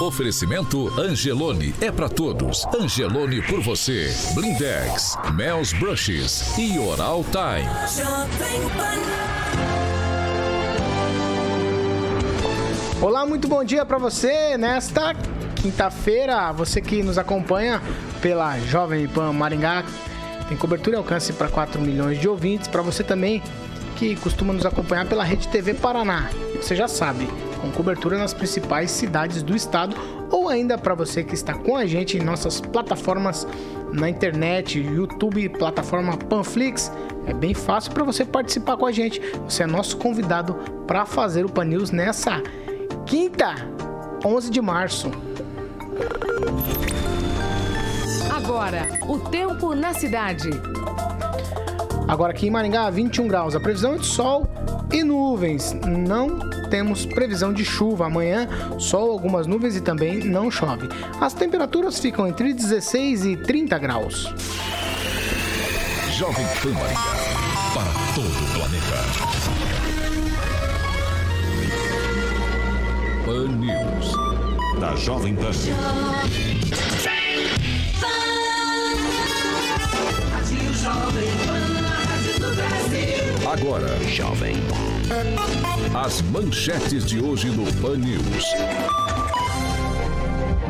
Oferecimento Angelone é para todos. Angelone por você. Blindex, Mel's Brushes e Oral Time. Olá, muito bom dia para você nesta quinta-feira. Você que nos acompanha pela Jovem Pan Maringá. Tem cobertura e alcance para 4 milhões de ouvintes. Para você também que costuma nos acompanhar pela Rede TV Paraná. Você já sabe, com cobertura nas principais cidades do estado ou ainda para você que está com a gente em nossas plataformas na internet, YouTube, plataforma Panflix. É bem fácil para você participar com a gente. Você é nosso convidado para fazer o Pan News nessa quinta, 11 de março. Agora, o tempo na cidade. Agora aqui em Maringá, 21 graus. A previsão é de sol e nuvens. Não temos previsão de chuva. Amanhã, sol, algumas nuvens e também não chove. As temperaturas ficam entre 16 e 30 graus. Jovem Pan Maringá. Para todo o planeta. Pan News. Da Jovem Pan. Agora, Jovem. As manchetes de hoje no Pan News.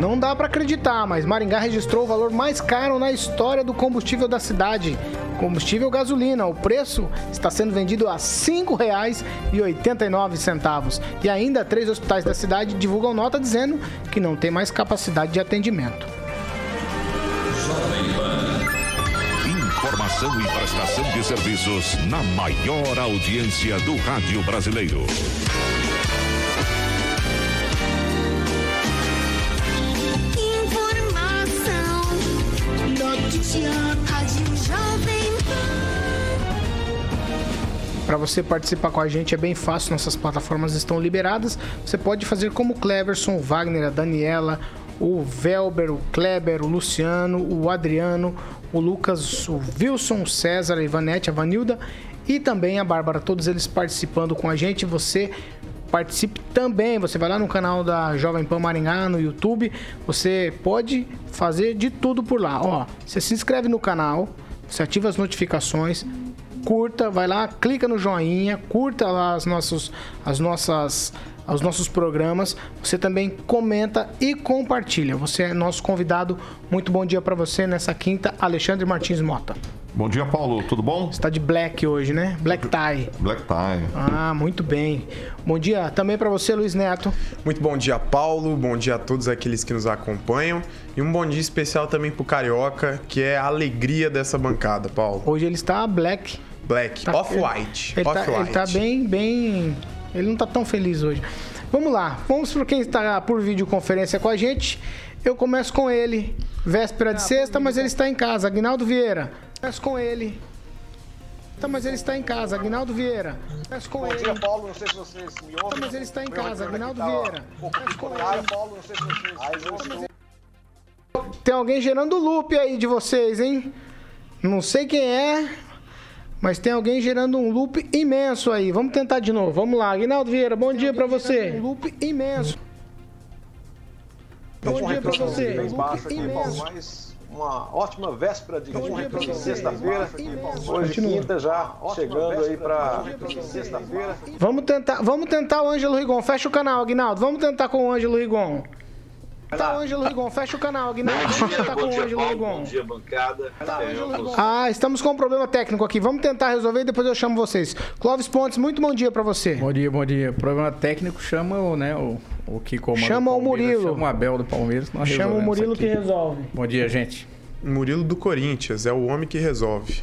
Não dá para acreditar, mas Maringá registrou o valor mais caro na história do combustível da cidade. Combustível gasolina, o preço está sendo vendido a R$ 5,89. E ainda três hospitais da cidade divulgam nota dizendo que não tem mais capacidade de atendimento. Informação e prestação de serviços na maior audiência do rádio brasileiro. Informação, notícia, rádio Jovem Para você participar com a gente é bem fácil, nossas plataformas estão liberadas. Você pode fazer como o Cleverson, o Wagner, a Daniela, o Velber, o Kleber, o Luciano, o Adriano, o Lucas, o Wilson, César, a Ivanete, a Vanilda e também a Bárbara, todos eles participando com a gente. Você participe também. Você vai lá no canal da Jovem Pan Maringá no YouTube. Você pode fazer de tudo por lá. Ó, você se inscreve no canal, você ativa as notificações, curta, vai lá, clica no joinha, curta lá as, nossos, as nossas aos nossos programas. Você também comenta e compartilha. Você é nosso convidado. Muito bom dia para você nessa quinta, Alexandre Martins Mota. Bom dia, Paulo. Tudo bom? Está de black hoje, né? Black tie. Black tie. Ah, muito bem. Bom dia também para você, Luiz Neto. Muito bom dia, Paulo. Bom dia a todos aqueles que nos acompanham. E um bom dia especial também pro Carioca, que é a alegria dessa bancada, Paulo. Hoje ele está black. Black, tá, off-white. Ele, off tá, ele tá bem, bem ele não tá tão feliz hoje. Vamos lá, vamos para quem está por videoconferência com a gente. Eu começo com ele, véspera de ah, sexta, mas ele está em casa. Aguinaldo Vieira. Começo com ele. Tá, mas ele está em casa, Aguinaldo Vieira. Começo com Bom ele. dia, Paulo. Não sei se vocês me ouvem. Tá, mas ele está em casa, Aguinaldo Vieira. Começo com ele. Paulo, não sei se vocês... Tem alguém gerando loop aí de vocês, hein? Não sei quem é, mas tem alguém gerando um loop imenso aí. Vamos tentar de novo. Vamos lá. Aguinaldo Vieira, bom tem dia para você. Um loop imenso. Bom dia para você. Um imenso. Uma ótima véspera de sexta-feira. Hoje quinta já chegando aí para sexta-feira. Vamos tentar, vamos tentar o Ângelo Rigon. Fecha o canal, Aguinaldo. Vamos tentar com o Ângelo Rigon. Tá o Ângelo Rigon, fecha o canal, Aguinaldo. Bom dia, tá bom dia, Paulo, bom dia, bancada. Tá, é, ah, estamos com um problema técnico aqui. Vamos tentar resolver e depois eu chamo vocês. Clóvis Pontes, muito bom dia para você. Bom dia, bom dia. Problema técnico chama o, né, o, o que comanda Chama o, o Murilo. Chama o Abel do Palmeiras. Chama o Murilo que resolve. Bom dia, gente. Murilo do Corinthians, é o homem que resolve.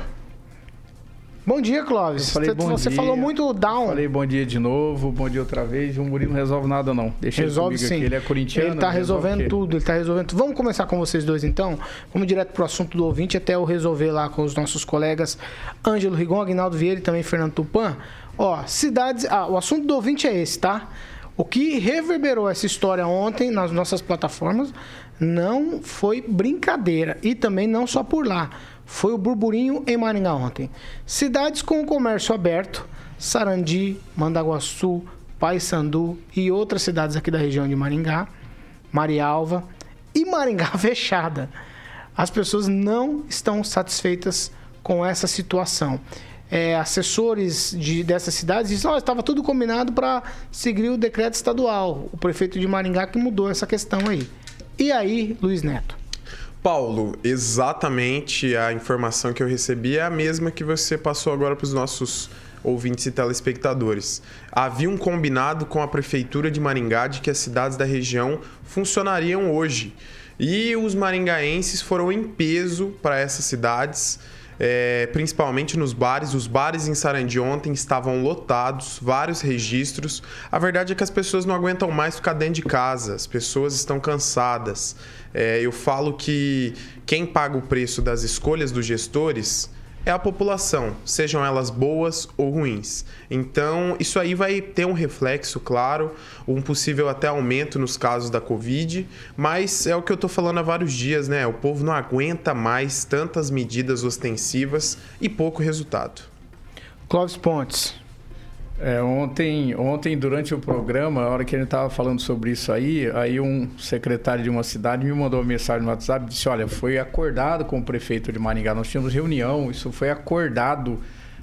Bom dia, Clóvis. Falei, você, você dia. falou muito down. Falei bom dia de novo, bom dia outra vez. O Murilo não resolve nada, não. Deixa resolve sim. Aqui. Ele é corintiano. Ele tá resolvendo tudo, ele tá resolvendo tudo. Vamos começar com vocês dois, então? Vamos direto pro assunto do ouvinte, até eu resolver lá com os nossos colegas Ângelo Rigon, Aguinaldo Vieira e também Fernando Tupan. Ó, cidades... Ah, o assunto do ouvinte é esse, tá? O que reverberou essa história ontem nas nossas plataformas não foi brincadeira. E também não só por lá foi o burburinho em Maringá ontem. Cidades com comércio aberto, Sarandi, Mandaguaçu, Paysandu e outras cidades aqui da região de Maringá, Marialva e Maringá fechada. As pessoas não estão satisfeitas com essa situação. É, assessores de, dessas cidades dizem: oh, estava tudo combinado para seguir o decreto estadual. O prefeito de Maringá que mudou essa questão aí. E aí, Luiz Neto? Paulo, exatamente a informação que eu recebi é a mesma que você passou agora para os nossos ouvintes e telespectadores. Havia um combinado com a prefeitura de Maringá de que as cidades da região funcionariam hoje. E os maringaenses foram em peso para essas cidades é, principalmente nos bares. Os bares em Sarandi ontem estavam lotados, vários registros. A verdade é que as pessoas não aguentam mais ficar dentro de casa, as pessoas estão cansadas. É, eu falo que quem paga o preço das escolhas dos gestores é a população, sejam elas boas ou ruins. Então, isso aí vai ter um reflexo, claro, um possível até aumento nos casos da Covid, mas é o que eu estou falando há vários dias, né? O povo não aguenta mais tantas medidas ostensivas e pouco resultado. Clóvis Pontes. É, ontem, ontem, durante o programa, a hora que a gente estava falando sobre isso aí, aí um secretário de uma cidade me mandou uma mensagem no WhatsApp e disse: Olha, foi acordado com o prefeito de Maringá, nós tínhamos reunião, isso foi acordado.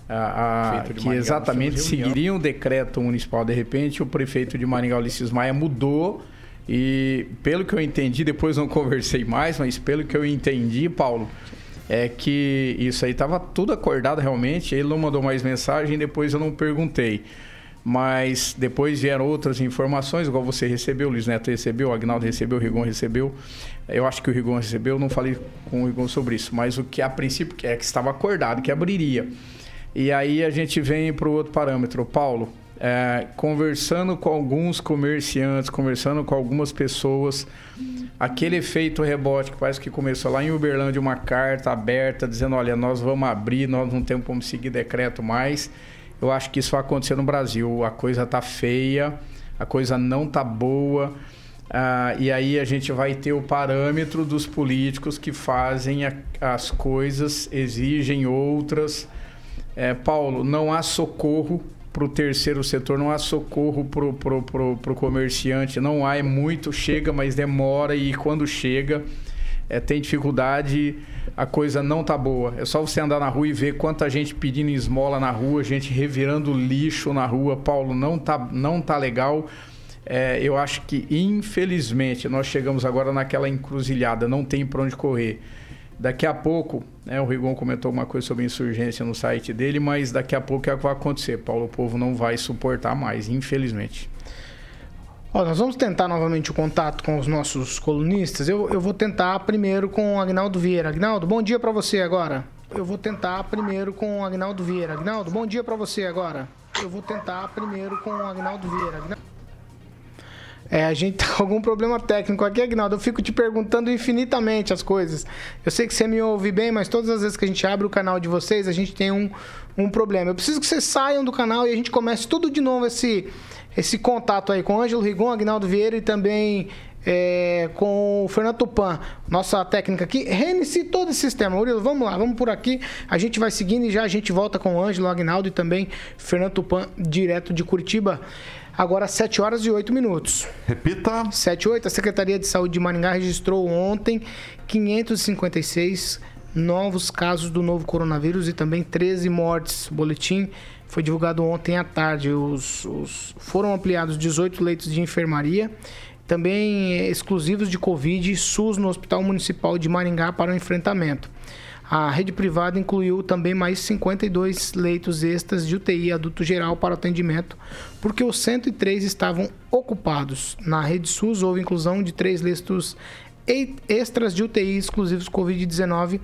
A, a, que Maringá, exatamente seguiria um decreto municipal. De repente, o prefeito de Maringá, Ulisses Maia, mudou e, pelo que eu entendi, depois não conversei mais, mas pelo que eu entendi, Paulo, é que isso aí estava tudo acordado realmente. Ele não mandou mais mensagem, depois eu não perguntei. Mas depois vieram outras informações, igual você recebeu, o Luiz Neto recebeu, o Agnaldo recebeu, o Rigon recebeu. Eu acho que o Rigon recebeu, não falei com o Rigon sobre isso. Mas o que a princípio é que estava acordado, que abriria. E aí a gente vem para o outro parâmetro. Paulo, é, conversando com alguns comerciantes, conversando com algumas pessoas, aquele efeito rebote que parece que começou lá em Uberlândia, uma carta aberta dizendo: olha, nós vamos abrir, nós não temos como seguir decreto mais. Eu acho que isso vai acontecer no Brasil. A coisa tá feia, a coisa não tá boa. Ah, e aí a gente vai ter o parâmetro dos políticos que fazem a, as coisas, exigem outras. É, Paulo, não há socorro para o terceiro setor, não há socorro para o pro, pro, pro comerciante, não há, é muito, chega, mas demora e quando chega é, tem dificuldade, a coisa não tá boa. É só você andar na rua e ver quanta gente pedindo esmola na rua, gente revirando lixo na rua. Paulo, não tá, não tá legal. É, eu acho que, infelizmente, nós chegamos agora naquela encruzilhada, não tem para onde correr. Daqui a pouco, né, o Rigon comentou uma coisa sobre insurgência no site dele, mas daqui a pouco é o que vai acontecer. Paulo, povo não vai suportar mais, infelizmente. Ó, nós vamos tentar novamente o contato com os nossos colunistas. Eu, eu vou tentar primeiro com o Agnaldo Vieira. Agnaldo, bom dia para você agora. Eu vou tentar primeiro com o Agnaldo Vieira. Agnaldo, bom dia para você agora. Eu vou tentar primeiro com o Agnaldo Vieira. Agnaldo... É, a gente tá com algum problema técnico aqui, Agnaldo. Eu fico te perguntando infinitamente as coisas. Eu sei que você me ouve bem, mas todas as vezes que a gente abre o canal de vocês, a gente tem um, um problema. Eu preciso que vocês saiam do canal e a gente comece tudo de novo esse, esse contato aí com Ângelo Rigon, Agnaldo Vieira e também é, com o Fernando Tupan, nossa técnica aqui. Reinicie todo esse sistema. Murilo, vamos lá, vamos por aqui. A gente vai seguindo e já a gente volta com o Ângelo, Agnaldo e também Fernando Tupan, direto de Curitiba. Agora, 7 horas e 8 minutos. Repita. 7 e 8. A Secretaria de Saúde de Maringá registrou ontem 556 novos casos do novo coronavírus e também 13 mortes. O boletim foi divulgado ontem à tarde. Os, os, foram ampliados 18 leitos de enfermaria também exclusivos de Covid e SUS no Hospital Municipal de Maringá para o enfrentamento. A rede privada incluiu também mais 52 leitos extras de UTI adulto geral para atendimento, porque os 103 estavam ocupados. Na rede SUS houve inclusão de três leitos extras de UTI exclusivos Covid-19,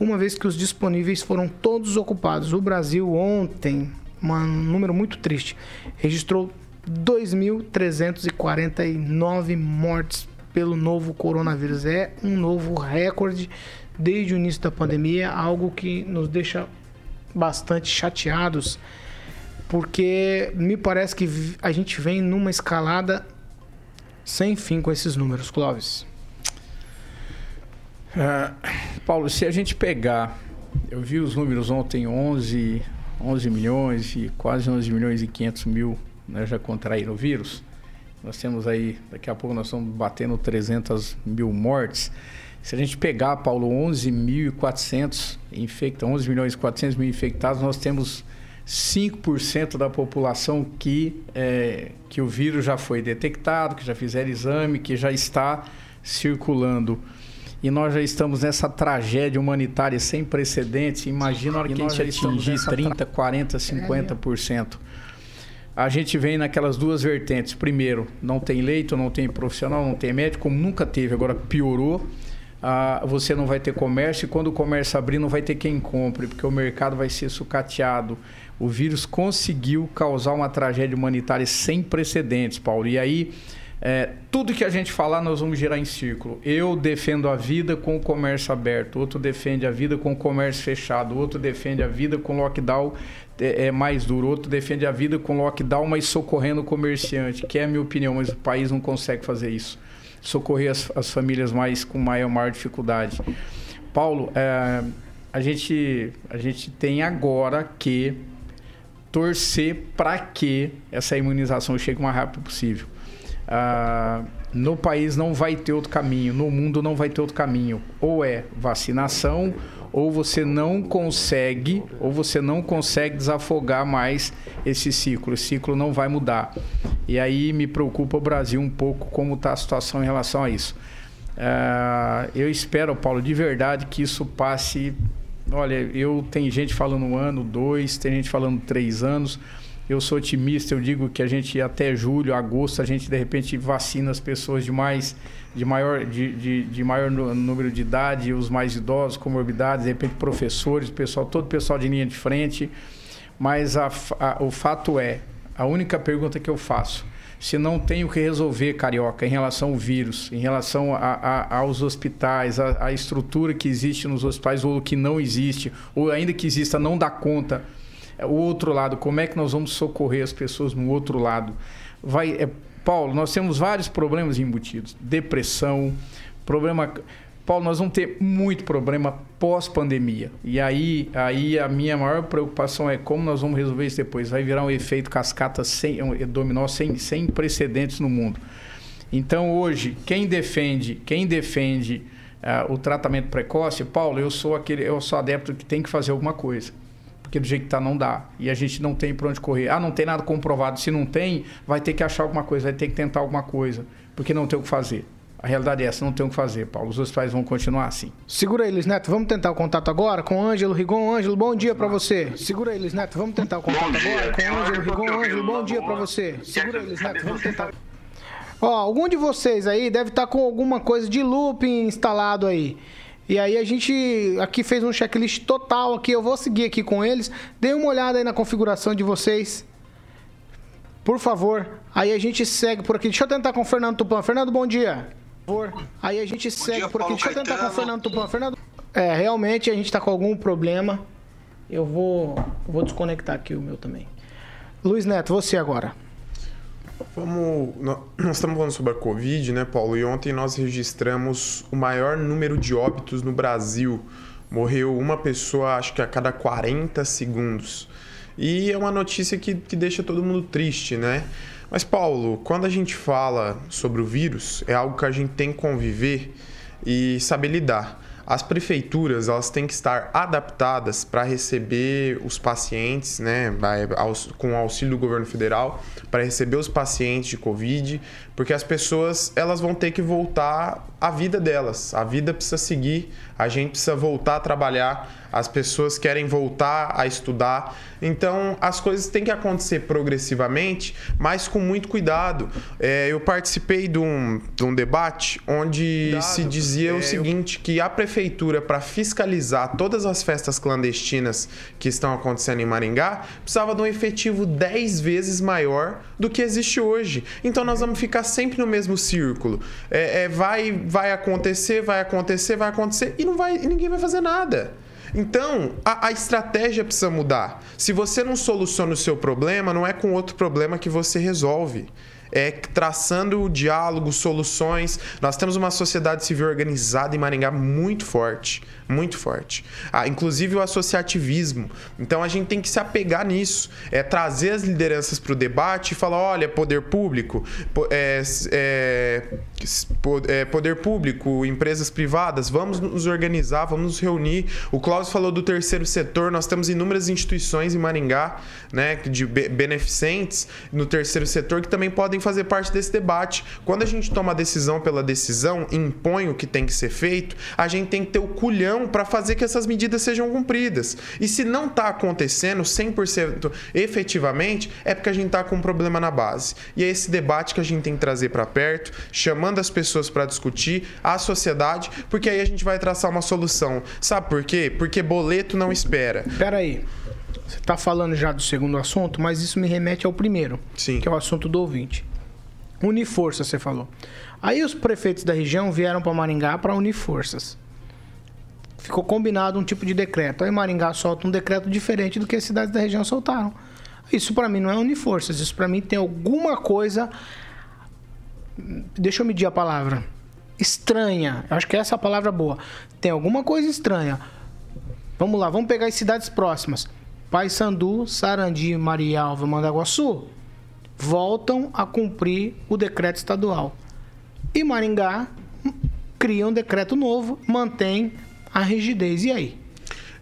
uma vez que os disponíveis foram todos ocupados. O Brasil ontem, um número muito triste, registrou 2.349 mortes pelo novo coronavírus. É um novo recorde desde o início da pandemia, algo que nos deixa bastante chateados, porque me parece que a gente vem numa escalada sem fim com esses números, Clóvis. Uh, Paulo, se a gente pegar, eu vi os números ontem, 11, 11 milhões e quase 11 milhões e 500 mil né, já contraíram o vírus. Nós temos aí, daqui a pouco nós estamos batendo 300 mil mortes. Se a gente pegar, Paulo, 11.400 infectados, 11 milhões e 400 mil infectados, nós temos 5% da população que, é, que o vírus já foi detectado, que já fizeram exame, que já está circulando. E nós já estamos nessa tragédia humanitária sem precedentes. Imagina a hora que a gente atingir 30%, 40%, 50%. A gente vem naquelas duas vertentes. Primeiro, não tem leito, não tem profissional, não tem médico, como nunca teve, agora piorou ah, você não vai ter comércio e quando o comércio abrir não vai ter quem compre, porque o mercado vai ser sucateado. O vírus conseguiu causar uma tragédia humanitária sem precedentes, Paulo. E aí, é, tudo que a gente falar, nós vamos girar em círculo. Eu defendo a vida com o comércio aberto, outro defende a vida com o comércio fechado, outro defende a vida com lockdown é, é mais duro, outro defende a vida com lockdown, mas socorrendo o comerciante, que é a minha opinião, mas o país não consegue fazer isso socorrer as, as famílias mais com maior, maior dificuldade. Paulo, é, a, gente, a gente tem agora que torcer para que essa imunização chegue o mais rápido possível. Ah, no país não vai ter outro caminho, no mundo não vai ter outro caminho. Ou é vacinação, ou você não consegue, ou você não consegue desafogar mais esse ciclo. Esse ciclo não vai mudar. E aí me preocupa o Brasil um pouco como está a situação em relação a isso. Uh, eu espero, Paulo, de verdade que isso passe. Olha, eu tem gente falando um ano, dois, tem gente falando três anos. Eu sou otimista, eu digo que a gente até julho, agosto, a gente de repente vacina as pessoas de mais de maior, de, de, de maior número de idade, os mais idosos, comorbidades, de repente professores, pessoal, todo o pessoal de linha de frente. Mas a, a, o fato é, a única pergunta que eu faço, se não tem o que resolver, Carioca, em relação ao vírus, em relação a, a, aos hospitais, a, a, estrutura que existe nos hospitais ou que não existe, ou ainda que exista, não dá conta o outro lado, como é que nós vamos socorrer as pessoas no outro lado? Vai, é, Paulo, nós temos vários problemas embutidos: depressão, problema. Paulo, nós vamos ter muito problema pós-pandemia. E aí, aí a minha maior preocupação é como nós vamos resolver isso depois. Vai virar um efeito cascata sem, um dominó sem, sem precedentes no mundo. Então, hoje, quem defende, quem defende uh, o tratamento precoce, Paulo, eu sou aquele, eu sou adepto que tem que fazer alguma coisa porque do jeito que está não dá. E a gente não tem para onde correr. Ah, não tem nada comprovado. Se não tem, vai ter que achar alguma coisa, vai ter que tentar alguma coisa, porque não tem o que fazer. A realidade é essa, não tem o que fazer, Paulo. Os hospitais vão continuar assim. Segura eles, Neto. Vamos tentar o contato agora com o Ângelo Rigon. Ângelo, bom dia para você. Segura eles, Neto. Vamos tentar o contato agora com o Ângelo Rigon. Ângelo, bom dia para você. Segura eles, Neto. Vamos tentar. Ó, algum de vocês aí deve estar tá com alguma coisa de looping instalado aí. E aí a gente aqui fez um checklist total aqui, eu vou seguir aqui com eles. Dê uma olhada aí na configuração de vocês. Por favor. Aí a gente segue por aqui. Deixa eu tentar com o Fernando Tupan. Fernando, bom dia. Por favor. Aí a gente bom segue dia, por aqui. Deixa eu tentar com o Fernando Tupan. Fernando. É, realmente a gente está com algum problema. Eu vou, vou desconectar aqui o meu também. Luiz Neto, você agora. Vamos. Nós estamos falando sobre a Covid, né, Paulo? E ontem nós registramos o maior número de óbitos no Brasil. Morreu uma pessoa, acho que a cada 40 segundos. E é uma notícia que, que deixa todo mundo triste, né? Mas, Paulo, quando a gente fala sobre o vírus, é algo que a gente tem que conviver e saber lidar. As prefeituras elas têm que estar adaptadas para receber os pacientes, né, com o auxílio do governo federal, para receber os pacientes de Covid, porque as pessoas elas vão ter que voltar à vida delas. A vida precisa seguir, a gente precisa voltar a trabalhar, as pessoas querem voltar a estudar. Então as coisas têm que acontecer progressivamente, mas com muito cuidado. É, eu participei de um, de um debate onde Dado, se dizia é, o seguinte: que a prefeitura, para fiscalizar todas as festas clandestinas que estão acontecendo em Maringá, precisava de um efetivo 10 vezes maior do que existe hoje. Então nós vamos ficar sempre no mesmo círculo. É, é, vai, vai acontecer, vai acontecer, vai acontecer e não vai, ninguém vai fazer nada. Então, a, a, estratégia precisa mudar. Se você não soluciona o seu problema, não é com outro problema que você resolve é, traçando diálogo, soluções. Nós temos uma sociedade civil organizada em Maringá muito forte, muito forte. Ah, inclusive o associativismo. Então a gente tem que se apegar nisso, é trazer as lideranças para o debate e falar, olha, poder público, é, é, é, poder público, empresas privadas, vamos nos organizar, vamos nos reunir. O Cláudio falou do terceiro setor, nós temos inúmeras instituições em Maringá, né, de beneficentes no terceiro setor que também podem fazer parte desse debate. Quando a gente toma a decisão pela decisão, impõe o que tem que ser feito, a gente tem que ter o culhão para fazer que essas medidas sejam cumpridas. E se não está acontecendo 100% efetivamente, é porque a gente está com um problema na base. E é esse debate que a gente tem que trazer para perto, chamando as pessoas para discutir, a sociedade, porque aí a gente vai traçar uma solução. Sabe por quê? Porque boleto não espera. Espera aí. Você está falando já do segundo assunto, mas isso me remete ao primeiro, Sim. que é o assunto do ouvinte. Unir forças, você falou. Aí os prefeitos da região vieram para Maringá para unir forças. Ficou combinado um tipo de decreto. Aí Maringá solta um decreto diferente do que as cidades da região soltaram. Isso para mim não é unir forças. Isso para mim tem alguma coisa. Deixa eu medir a palavra. Estranha. Eu acho que essa é a palavra boa. Tem alguma coisa estranha. Vamos lá, vamos pegar as cidades próximas. Paysandu, Sarandi, Marialva, Mandaguaçu voltam a cumprir o decreto estadual. E Maringá cria um decreto novo, mantém a rigidez. E aí?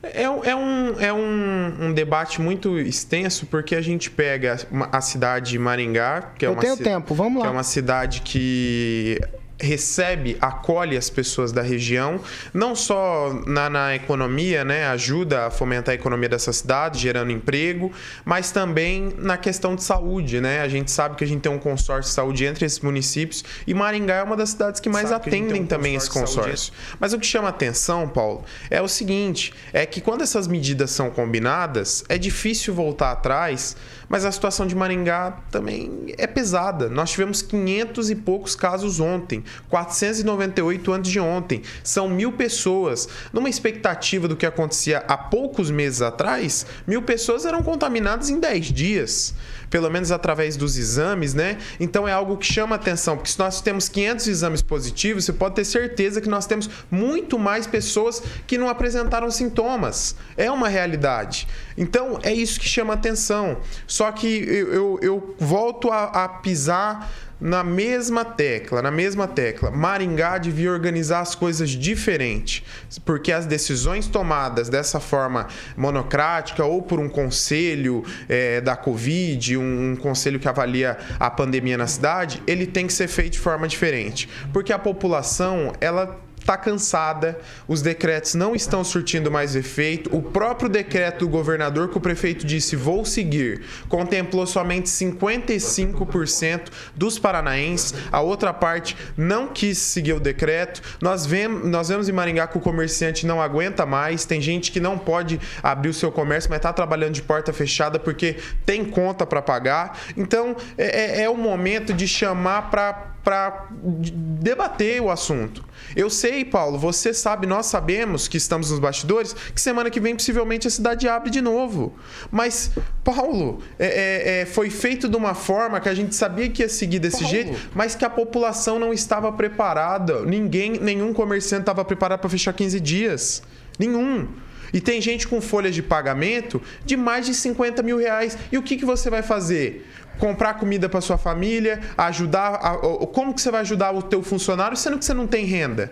É, é, um, é um, um, debate muito extenso, porque a gente pega a cidade de Maringá, que é Eu uma tenho tempo, vamos lá. Que é uma cidade que recebe, acolhe as pessoas da região, não só na, na, economia, né, ajuda a fomentar a economia dessa cidade, gerando emprego, mas também na questão de saúde, né? A gente sabe que a gente tem um consórcio de saúde entre esses municípios e Maringá é uma das cidades que mais sabe atendem que um também esse consórcio. Mas o que chama atenção, Paulo, é o seguinte, é que quando essas medidas são combinadas, é difícil voltar atrás mas a situação de Maringá também é pesada. Nós tivemos 500 e poucos casos ontem, 498 antes de ontem. São mil pessoas. Numa expectativa do que acontecia há poucos meses atrás, mil pessoas eram contaminadas em 10 dias pelo menos através dos exames, né? Então é algo que chama atenção, porque se nós temos 500 exames positivos, você pode ter certeza que nós temos muito mais pessoas que não apresentaram sintomas. É uma realidade. Então é isso que chama atenção. Só que eu, eu, eu volto a, a pisar na mesma tecla, na mesma tecla. Maringá devia organizar as coisas diferente, porque as decisões tomadas dessa forma monocrática ou por um conselho é, da Covid, um, um conselho que avalia a pandemia na cidade, ele tem que ser feito de forma diferente, porque a população ela está cansada, os decretos não estão surtindo mais efeito. O próprio decreto do governador que o prefeito disse vou seguir contemplou somente 55% dos paranaenses. A outra parte não quis seguir o decreto. Nós vemos, nós vemos em Maringá que o comerciante não aguenta mais. Tem gente que não pode abrir o seu comércio, mas está trabalhando de porta fechada porque tem conta para pagar. Então é, é, é o momento de chamar para para debater o assunto. Eu sei, Paulo, você sabe, nós sabemos que estamos nos bastidores, que semana que vem possivelmente a cidade abre de novo. Mas, Paulo, é, é, é foi feito de uma forma que a gente sabia que ia seguir desse Paulo. jeito, mas que a população não estava preparada. Ninguém, nenhum comerciante estava preparado para fechar 15 dias. Nenhum. E tem gente com folhas de pagamento de mais de 50 mil reais. E o que, que você vai fazer? Comprar comida para sua família, ajudar. A, como que você vai ajudar o teu funcionário sendo que você não tem renda?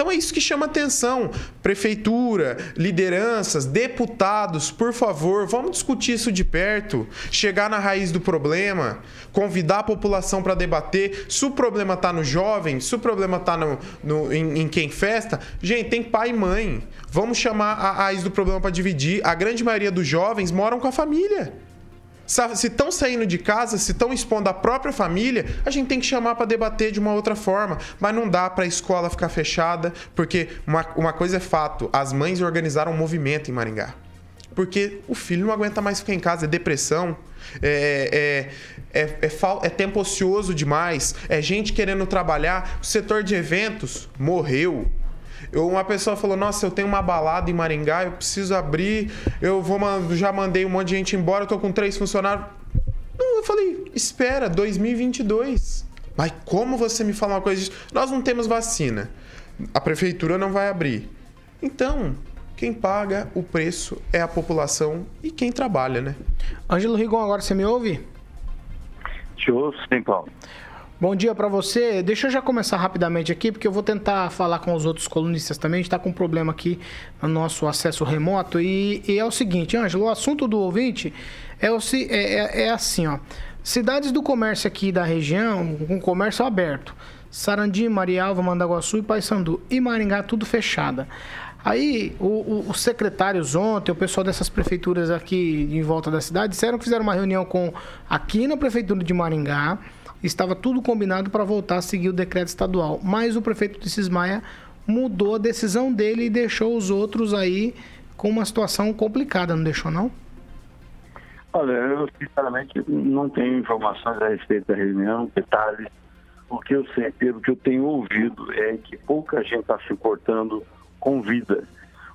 Então é isso que chama atenção. Prefeitura, lideranças, deputados, por favor, vamos discutir isso de perto, chegar na raiz do problema, convidar a população para debater. Se o problema está no jovem, se o problema está no, no, em, em, quem festa, gente, tem pai e mãe. Vamos chamar a raiz do problema para dividir. A grande maioria dos jovens moram com a família. Se estão saindo de casa, se estão expondo a própria família, a gente tem que chamar para debater de uma outra forma. Mas não dá para a escola ficar fechada, porque uma, uma coisa é fato: as mães organizaram um movimento em Maringá. Porque o filho não aguenta mais ficar em casa, é depressão, é, é, é, é, é tempo ocioso demais, é gente querendo trabalhar. O setor de eventos morreu. Eu, uma pessoa falou: Nossa, eu tenho uma balada em Maringá, eu preciso abrir. Eu vou já mandei um monte de gente embora, eu tô com três funcionários. Não, eu falei: Espera, 2022. Mas como você me fala uma coisa disso? Nós não temos vacina. A prefeitura não vai abrir. Então, quem paga o preço é a população e quem trabalha, né? Ângelo Rigon, agora você me ouve? Te ouço, sim, Paulo. Bom dia para você. Deixa eu já começar rapidamente aqui, porque eu vou tentar falar com os outros colunistas também. A gente está com um problema aqui no nosso acesso remoto. E, e é o seguinte, Ângelo, o assunto do ouvinte é, o, é, é, é assim, ó. Cidades do comércio aqui da região, com comércio aberto. Sarandi, Marialva, Mandaguaçu e Paysandu. E Maringá, tudo fechada. Aí, o, o, os secretários ontem, o pessoal dessas prefeituras aqui em volta da cidade, disseram que fizeram uma reunião com aqui na prefeitura de Maringá estava tudo combinado para voltar a seguir o decreto estadual. Mas o prefeito de Cismaia mudou a decisão dele e deixou os outros aí com uma situação complicada, não deixou não? Olha, eu sinceramente não tenho informações a respeito da reunião, detalhes. O que eu sei, pelo que eu tenho ouvido, é que pouca gente está se importando com vida.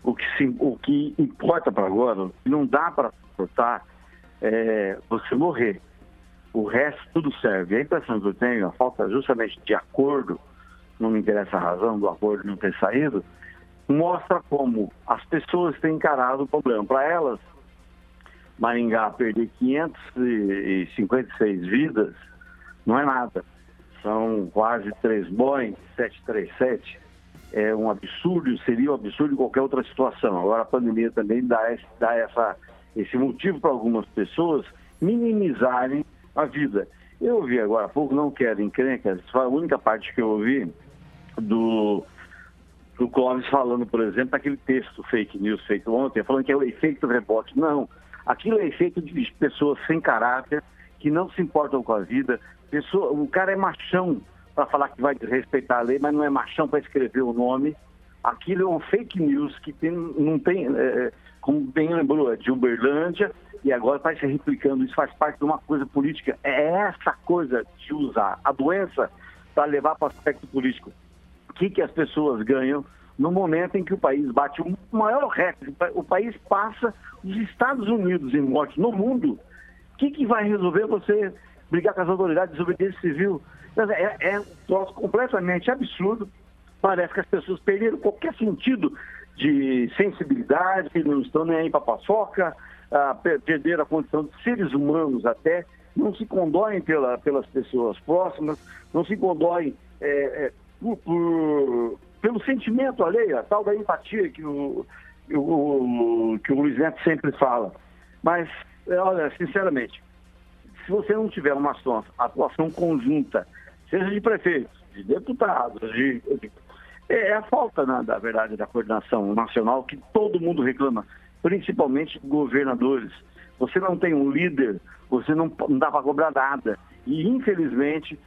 O que, se, o que importa para agora, não dá para suportar, é você morrer o resto tudo serve. A impressão que eu tenho, a falta justamente de acordo, não me interessa a razão do acordo não ter saído, mostra como as pessoas têm encarado o problema. Para elas, Maringá perder 556 vidas não é nada. São quase três Boeing 737. É um absurdo, seria um absurdo em qualquer outra situação. Agora a pandemia também dá, esse, dá essa, esse motivo para algumas pessoas minimizarem a vida. Eu ouvi agora há pouco, não quero encrencas, foi a única parte que eu ouvi do, do Clóvis falando, por exemplo, daquele texto fake news feito ontem, falando que é o efeito rebote. Não, aquilo é efeito de pessoas sem caráter, que não se importam com a vida. Pessoa, o cara é machão para falar que vai respeitar a lei, mas não é machão para escrever o nome. Aquilo é um fake news que tem, não tem, é, como bem lembrou, é de Uberlândia, e agora está se replicando. Isso faz parte de uma coisa política. É essa coisa de usar a doença para levar para o aspecto político. O que, que as pessoas ganham no momento em que o país bate o maior recorde? O país passa os Estados Unidos em morte no mundo. O que, que vai resolver você brigar com as autoridades de desobediência civil? É, é um troço completamente absurdo. Parece que as pessoas perderam qualquer sentido de sensibilidade, não estão nem aí para paçoca, a perder a condição de seres humanos até, não se condoem pela, pelas pessoas próximas, não se condoem é, é, por, por, pelo sentimento alheio, a tal da empatia que o, o, que o Luiz Neto sempre fala. Mas, é, olha, sinceramente, se você não tiver uma ação, atuação conjunta, seja de prefeitos, de deputados, de, de é a falta, na, da verdade, da coordenação nacional que todo mundo reclama principalmente governadores. Você não tem um líder, você não, não dá para cobrar nada. E, infelizmente,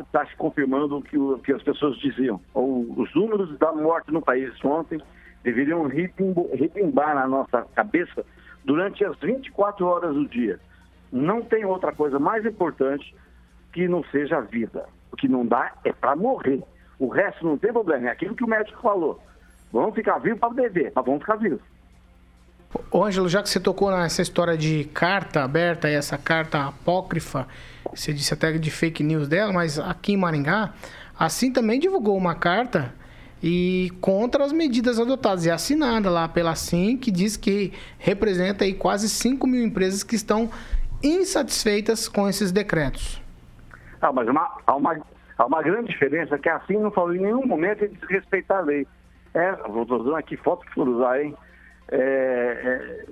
está se confirmando o que, o que, as pessoas diziam. Os números da morte no país ontem deveriam repimbar na nossa cabeça durante as 24 horas do dia. Não tem outra coisa mais importante que não seja a vida. O que não dá é para morrer. O resto não tem problema. É aquilo que o médico falou. Vamos ficar vivos para beber, mas vamos ficar vivos. Ô, Ângelo, já que você tocou nessa história de carta aberta e essa carta apócrifa, você disse até de fake news dela, mas aqui em Maringá, assim também divulgou uma carta e contra as medidas adotadas e assinada lá pela SIM, que diz que representa aí quase 5 mil empresas que estão insatisfeitas com esses decretos. Ah, mas uma, há, uma, Há uma grande diferença que assim não falou em nenhum momento em desrespeitar a lei. É, estou usando aqui foto que for usar, hein? É, é,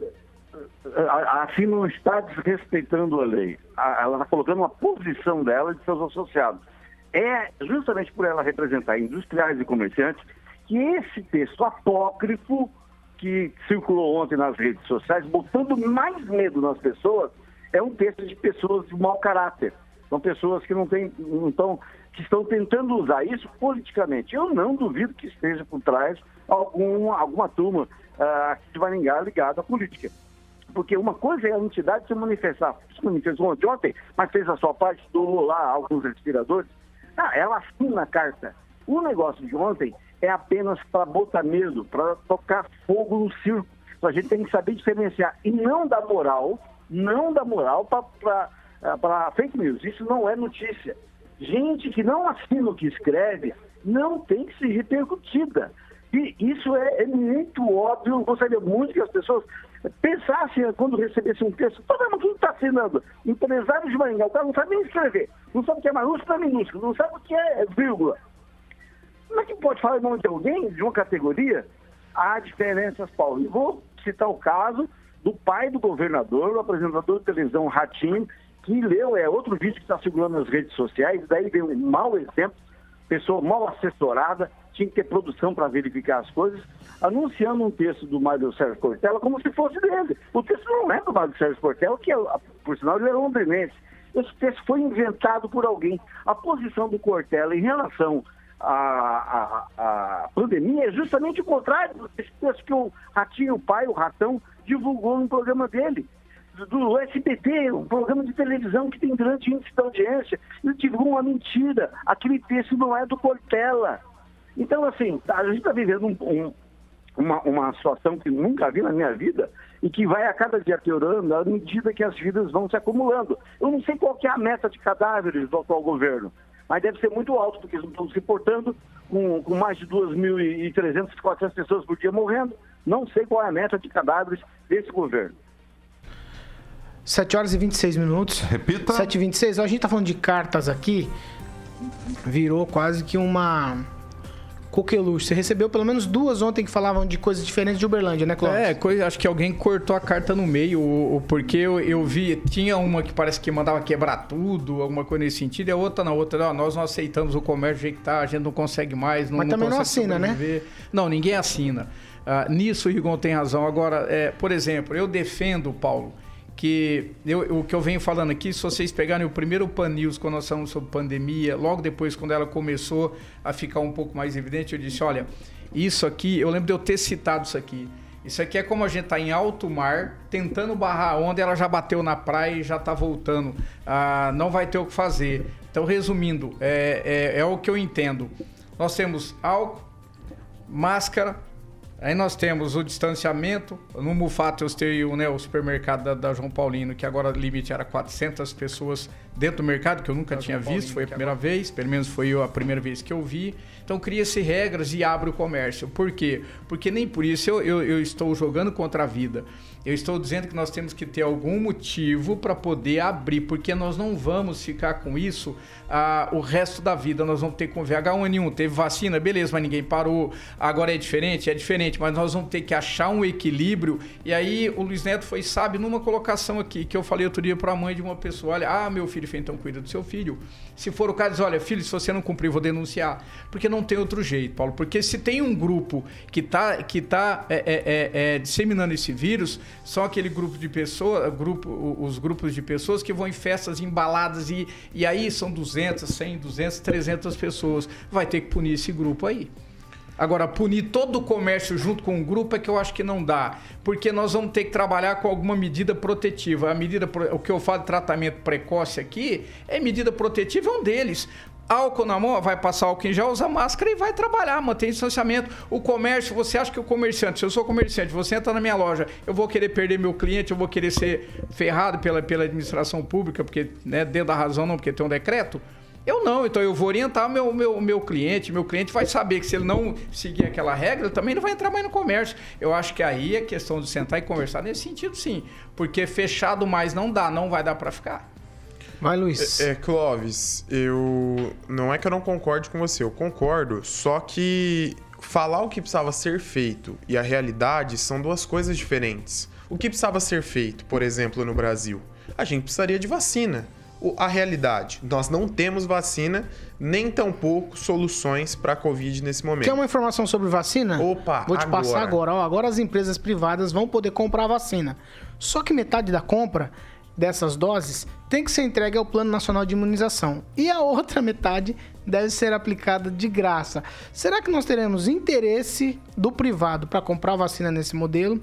assim não está desrespeitando a lei. Ela está colocando uma posição dela de seus associados. É justamente por ela representar industriais e comerciantes que esse texto apócrifo que circulou ontem nas redes sociais, botando mais medo nas pessoas, é um texto de pessoas de mau caráter. São pessoas que não têm, não estão, que estão tentando usar isso politicamente. Eu não duvido que esteja por trás algum, alguma turma uh, de Maringá ligada à política. Porque uma coisa é a entidade se manifestar, se manifestou ontem, mas fez a sua parte, doou lá alguns respiradores. Ah, ela assina a carta. O negócio de ontem é apenas para botar medo, para tocar fogo no circo. Então, a gente tem que saber diferenciar e não dar moral, não dar moral para eh, fake news. Isso não é notícia. Gente que não assina o que escreve não tem que ser repercutida. E isso é, é muito óbvio. Eu gostaria muito que as pessoas pensassem quando recebessem um texto. Todo mundo quem está assinando? Empresário de Maringá. O cara não sabe nem escrever. Não sabe o que é maiúsculo nem minúsculo. Não sabe o que é vírgula. Como é que pode falar em nome de alguém, de uma categoria? Há diferenças, Paulo. E vou citar o caso do pai do governador, o apresentador de televisão Ratinho, que leu, é outro vídeo que está circulando nas redes sociais, daí veio um mau exemplo, pessoa mal assessorada, tinha que ter produção para verificar as coisas, anunciando um texto do Mário Sérgio Cortella como se fosse dele. O texto não é do Mário Sérgio Cortella, que, é, por sinal, ele é londrinense. Esse texto foi inventado por alguém. A posição do Cortella em relação a, a, a, pandemia é justamente o contrário desse texto que o Ratinho, pai, o Ratão, divulgou no programa dele. Do SBT, um programa de televisão que tem grande índice de audiência. Ele divulgou uma mentira. Aquele texto não é do Cortella. Então, assim, a gente está vivendo um, um, uma, uma situação que nunca vi na minha vida e que vai a cada dia piorando à medida que as vidas vão se acumulando. Eu não sei qual é a meta de cadáveres do atual governo mas deve ser muito alto, porque eles não estão se portando com, com mais de 2.300, 400 pessoas por dia morrendo. Não sei qual é a meta de cadáveres desse governo. 7 horas e 26 minutos. Repita. 7 e 26. A gente está falando de cartas aqui. Virou quase que uma coqueluche. Você recebeu pelo menos duas ontem que falavam de coisas diferentes de Uberlândia, né, Cláudio? É, coisa, acho que alguém cortou a carta no meio, o, o porque eu, eu, vi, tinha uma que parece que mandava quebrar tudo, alguma coisa nesse sentido, e a outra na outra, não, nós não aceitamos o comércio do jeito que tá, a gente não consegue mais, não Mas não também não assina, né? Não, ninguém assina. Uh, nisso o Rigon tem razão. Agora, é, por exemplo, eu defendo, Paulo, que eu, o que eu venho falando aqui, se vocês pegarem o primeiro Pan News, quando nós falamos sobre pandemia, logo depois, quando ela começou a ficar um pouco mais evidente, eu disse: olha, isso aqui, eu lembro de eu ter citado isso aqui. Isso aqui é como a gente está em alto mar, tentando barrar a onda, ela já bateu na praia e já está voltando. Ah, não vai ter o que fazer. Então, resumindo, é, é, é o que eu entendo. Nós temos álcool, máscara, Aí nós temos o distanciamento. No Mufato eu tenho né, o supermercado da, da, João Paulino, que agora o limite era 400 pessoas dentro do mercado, que eu nunca da tinha João visto, Paulino, foi a primeira agora... vez, pelo menos foi a primeira vez que eu vi. Então cria-se regras e abre o comércio. Por quê? Porque nem por isso eu, eu, eu estou jogando contra a vida. Eu estou dizendo que nós temos que ter algum motivo para poder abrir, porque nós não vamos ficar com isso ah, o resto da vida. Nós vamos ter com VH1N1, teve vacina, beleza, mas ninguém parou. Agora é diferente? É diferente, mas nós vamos ter que achar um equilíbrio. E aí o Luiz Neto foi sábio numa colocação aqui, que eu falei outro dia para a mãe de uma pessoa: olha, ah, meu filho, então cuida do seu filho. Se for o caso, diz, olha, filho, se você não cumprir, vou denunciar. Porque não tem outro jeito, Paulo. Porque se tem um grupo que está que tá, é, é, é, é, disseminando esse vírus, são aquele grupo de pessoas, grupo, os grupos de pessoas que vão em festas embaladas e, e aí são 200, 100, 200, 300 pessoas. Vai ter que punir esse grupo aí. Agora, punir todo o comércio junto com o grupo é que eu acho que não dá, porque nós vamos ter que trabalhar com alguma medida protetiva. A medida, o que eu falo tratamento precoce aqui, é medida protetiva, é um deles álcool na mão, vai passar álcool em gel, usa máscara e vai trabalhar, mantém distanciamento. O comércio, você acha que o comerciante, se eu sou comerciante, você entra na minha loja, eu vou querer perder meu cliente, eu vou querer ser ferrado pela, pela administração pública, porque, né, dentro da razão não, porque tem um decreto? Eu não, então eu vou orientar meu, meu, meu cliente, meu cliente vai saber que se ele não seguir aquela regra, também não vai entrar mais no comércio. Eu acho que aí é questão de sentar e conversar nesse sentido, sim. Porque fechado mais não dá, não vai dar para ficar. Vai, Luiz. É, é, Clóvis, eu. Não é que eu não concorde com você, eu concordo, só que falar o que precisava ser feito e a realidade são duas coisas diferentes. O que precisava ser feito, por exemplo, no Brasil? A gente precisaria de vacina. A realidade, nós não temos vacina, nem tampouco soluções para a Covid nesse momento. Quer uma informação sobre vacina? Opa, Vou te agora. passar agora. Ó, agora as empresas privadas vão poder comprar vacina. Só que metade da compra dessas doses tem que ser entregue ao Plano Nacional de Imunização. E a outra metade deve ser aplicada de graça. Será que nós teremos interesse do privado para comprar vacina nesse modelo?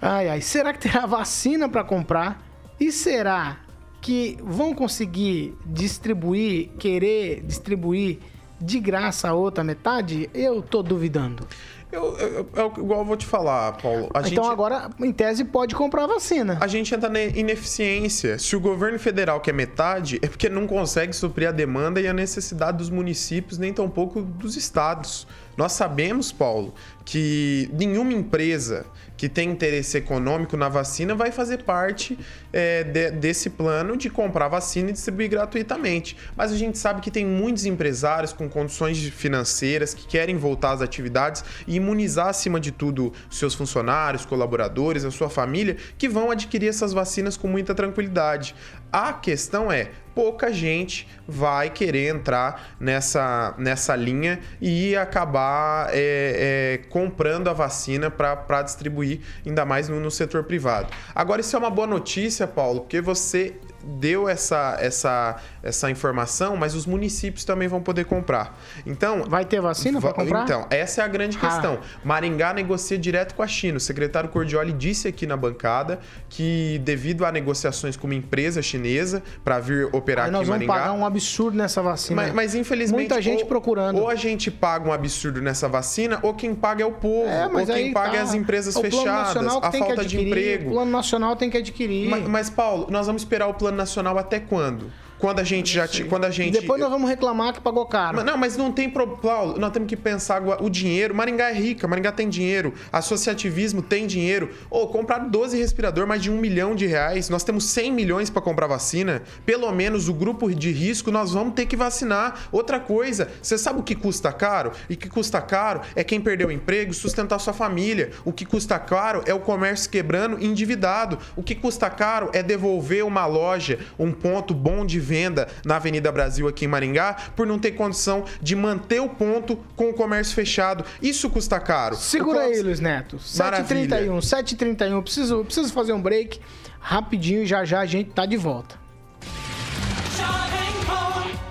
Ai, ai. Será que terá vacina para comprar? E será que vão conseguir distribuir, querer distribuir de graça a outra metade? Eu tô duvidando. Eu, eu, eu, igual eu vou te falar, Paulo. então gente, agora, em tese, pode comprar vacina. A gente entra na ineficiência. Se o governo federal quer metade, é porque não consegue suprir a demanda e a necessidade dos municípios, nem tampouco dos estados. Nós sabemos, Paulo, que nenhuma empresa que tem interesse econômico na vacina vai fazer parte é, de, desse plano de comprar vacina e distribuir gratuitamente. Mas a gente sabe que tem muitos empresários com condições financeiras que querem voltar às atividades e imunizar, acima de tudo, seus funcionários, colaboradores, a sua família, que vão adquirir essas vacinas com muita tranquilidade. A questão é, pouca gente vai querer entrar nessa, nessa linha e acabar é, é, comprando a vacina para distribuir, ainda mais no, no setor privado. Agora, isso é uma boa notícia, Paulo, porque você deu essa, essa, essa informação, mas os municípios também vão poder comprar. Então. Vai ter vacina para comprar? Então, essa é a grande ah. questão. Maringá negocia direto com a China. O secretário Cordioli disse aqui na bancada que, devido a negociações com uma empresa chinesa para vir operar Aí aqui em Maringá. Nós vamos pagar um absurdo nessa vacina. Mas, mas infelizmente. Muita gente ou, procurando. Ou a gente paga um absurdo nessa vacina, ou quem paga é o povo. É, ou quem paga tá. é as empresas o fechadas, a falta de emprego. O plano nacional tem que adquirir. Mas, mas, Paulo, nós vamos esperar o plano nacional até quando? Quando a gente já quando a gente Depois nós vamos reclamar que pagou caro. Não, mas não tem problema. Nós temos que pensar o dinheiro. Maringá é rica, Maringá tem dinheiro, associativismo tem dinheiro. Ou oh, comprar 12 respirador mais de um milhão de reais. Nós temos 100 milhões para comprar vacina. Pelo menos o grupo de risco nós vamos ter que vacinar. Outra coisa, você sabe o que custa caro? E que custa caro é quem perdeu o emprego, sustentar sua família. O que custa caro é o comércio quebrando endividado. O que custa caro é devolver uma loja, um ponto bom de venda na Avenida Brasil aqui em Maringá por não ter condição de manter o ponto com o comércio fechado. Isso custa caro. Segura aí, Luiz Neto. 7h31, 7h31. Preciso, preciso fazer um break rapidinho e já já a gente tá de volta.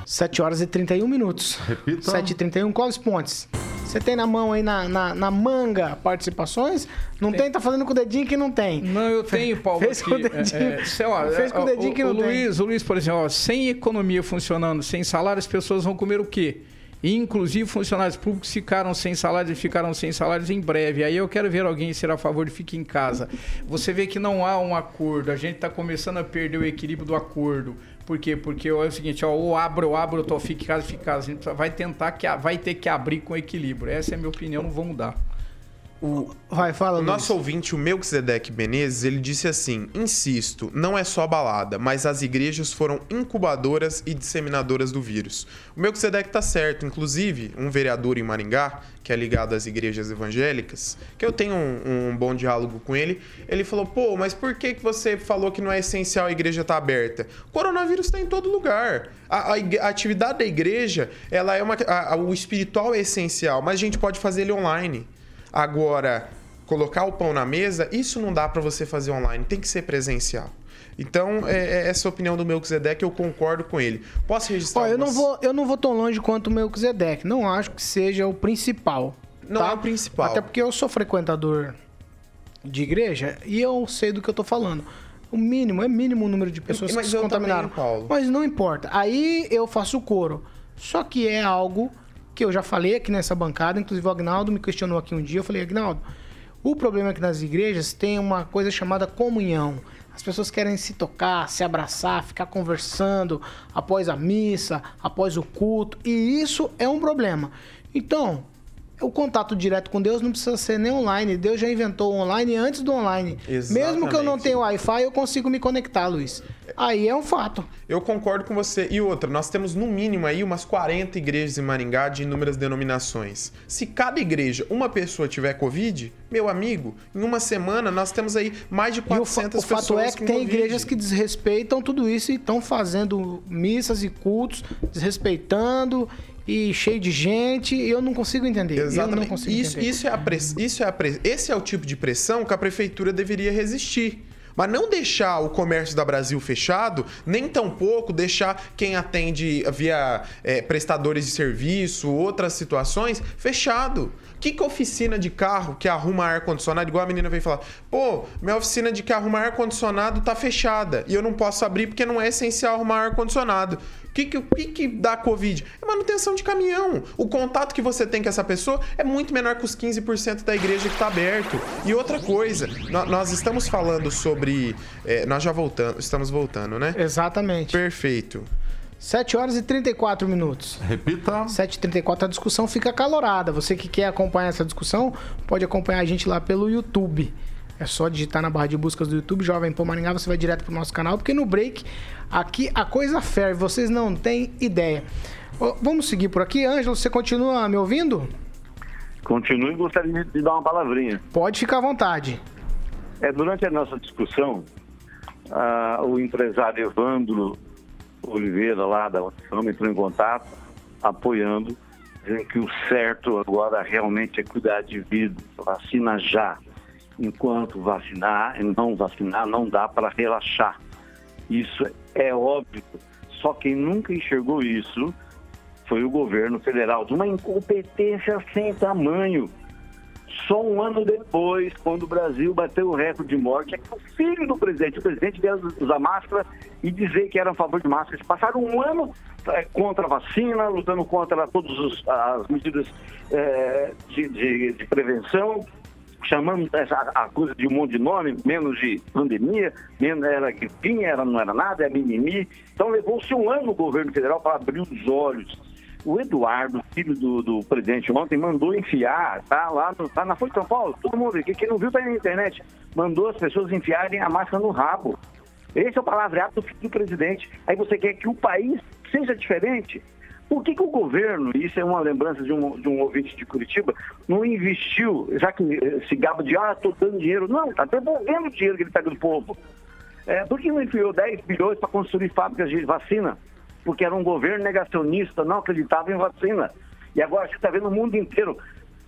7 horas e 31 minutos. Repita. 7 e 31 quais pontes? Você tem na mão aí, na, na, na manga, participações? Não tem. tem, tá fazendo com o dedinho que não tem. Não, eu tenho, Paulo. Fez aqui. com o dedinho. É, é, ó, Fez com o dedinho o, que não o tem. Luiz, o Luiz, por exemplo, ó, sem economia funcionando, sem salário, as pessoas vão comer o quê? Inclusive, funcionários públicos ficaram sem salários e ficaram sem salários em breve. Aí eu quero ver alguém ser a favor de fique em casa. Você vê que não há um acordo. A gente está começando a perder o equilíbrio do acordo. Por quê? Porque é o seguinte, ó, ou abro, ou abro, tô, fique em casa, fique em casa. Vai tentar que vai ter que abrir com equilíbrio. Essa é a minha opinião, não vou mudar. O, Vai, fala, o nosso ouvinte, o Melquisedeque Menezes, ele disse assim: Insisto, não é só balada, mas as igrejas foram incubadoras e disseminadoras do vírus. O Melquisedeque tá certo. Inclusive, um vereador em Maringá, que é ligado às igrejas evangélicas, que eu tenho um, um bom diálogo com ele, ele falou: pô, mas por que, que você falou que não é essencial a igreja estar tá aberta? O coronavírus está em todo lugar. A, a, a, atividade da igreja, ela é uma. A, o espiritual é essencial, mas a gente pode fazer ele online. Agora, colocar o pão na mesa, isso não dá para você fazer online, tem que ser presencial. Então, é, é essa opinião do Melquisedeque, eu concordo com ele. Posso registrar? Ó, eu, não vou, eu não vou tão longe quanto o Melquisedeque. Não acho que seja o principal. Não tá? é o principal. Até porque eu sou frequentador de igreja e eu sei do que eu tô falando. O mínimo, é mínimo o número de pessoas que se contaminaram. Também, Mas não importa. Aí eu faço o coro. Só que é algo que eu já falei aqui nessa bancada, inclusive o Agnaldo me questionou aqui um dia, eu falei, Agnaldo, o problema é que nas igrejas tem uma coisa chamada comunhão. As pessoas querem se tocar, se abraçar, ficar conversando após a missa, após o culto, e isso é um problema. Então, o contato direto com Deus não precisa ser nem online. Deus já inventou o online antes do online. Exatamente. Mesmo que eu não tenha Wi-Fi, eu consigo me conectar, Luiz. aí é um fato. Eu concordo com você. E outra, nós temos no mínimo aí umas 40 igrejas em Maringá de inúmeras denominações. Se cada igreja, uma pessoa tiver Covid, meu amigo, em uma semana nós temos aí mais de 400 e o, fa pessoas O fato é que tem COVID. igrejas que desrespeitam tudo isso e estão fazendo missas e cultos, desrespeitando e cheio de gente, e eu não consigo entender. Exatamente. Consigo isso, entender. isso é a press... isso é a press... Esse é o tipo de pressão que a prefeitura deveria resistir. Mas não deixar o comércio da Brasil fechado, nem tampouco deixar quem atende via é, prestadores de serviço, outras situações, fechado. Que, que oficina de carro que arruma ar-condicionado, igual a menina veio falar, pô, minha oficina de que arruma ar-condicionado tá fechada e eu não posso abrir porque não é essencial arrumar ar-condicionado. O que, que, que, que dá Covid? É manutenção de caminhão. O contato que você tem com essa pessoa é muito menor que os 15% da igreja que está aberto. E outra coisa, nós estamos falando sobre. É, nós já voltamos, estamos voltando, né? Exatamente. Perfeito. 7 horas e 34 minutos. Repita. 7h34, a discussão fica calorada. Você que quer acompanhar essa discussão, pode acompanhar a gente lá pelo YouTube. É só digitar na barra de buscas do YouTube, Jovem Pan Maringá, você vai direto pro nosso canal, porque no break, aqui a coisa ferve, vocês não têm ideia. Vamos seguir por aqui. Ângelo, você continua me ouvindo? Continue e gostaria de dar uma palavrinha. Pode ficar à vontade. É, durante a nossa discussão, ah, o empresário Evandro Oliveira, lá da Unição, entrou em contato, apoiando, dizendo que o certo agora realmente é cuidar de vida, vacina já. Enquanto vacinar não vacinar, não dá para relaxar. Isso é óbvio. Só quem nunca enxergou isso foi o governo federal, de uma incompetência sem tamanho. Só um ano depois, quando o Brasil bateu o recorde de morte, é que o filho do presidente, o presidente veio usar máscara e dizer que era a favor de máscaras. Passaram um ano é, contra a vacina, lutando contra todas as medidas é, de, de, de, prevenção, chamando essa, a coisa de um monte de nome, menos de pandemia, menos era gripinha, era, não era nada, é mimimi. Então levou-se um ano o governo federal para abrir os olhos o Eduardo, filho do, do presidente, ontem mandou enfiar, tá lá no, tá na Folha de São Paulo, todo mundo aqui, quem não viu tá aí na internet, mandou as pessoas enfiarem a máscara no rabo. Esse é o palavreado do filho do presidente. Aí você quer que o país seja diferente? Por que, que o governo, isso é uma lembrança de um, de um ouvinte de Curitiba, não investiu, já que se gaba de, ah, estou dando dinheiro. Não, está devolvendo o dinheiro que ele pega do povo. É, por que não enfiou 10 bilhões para construir fábricas de vacina? porque era um governo negacionista, não acreditava em vacina. E agora você está vendo o mundo inteiro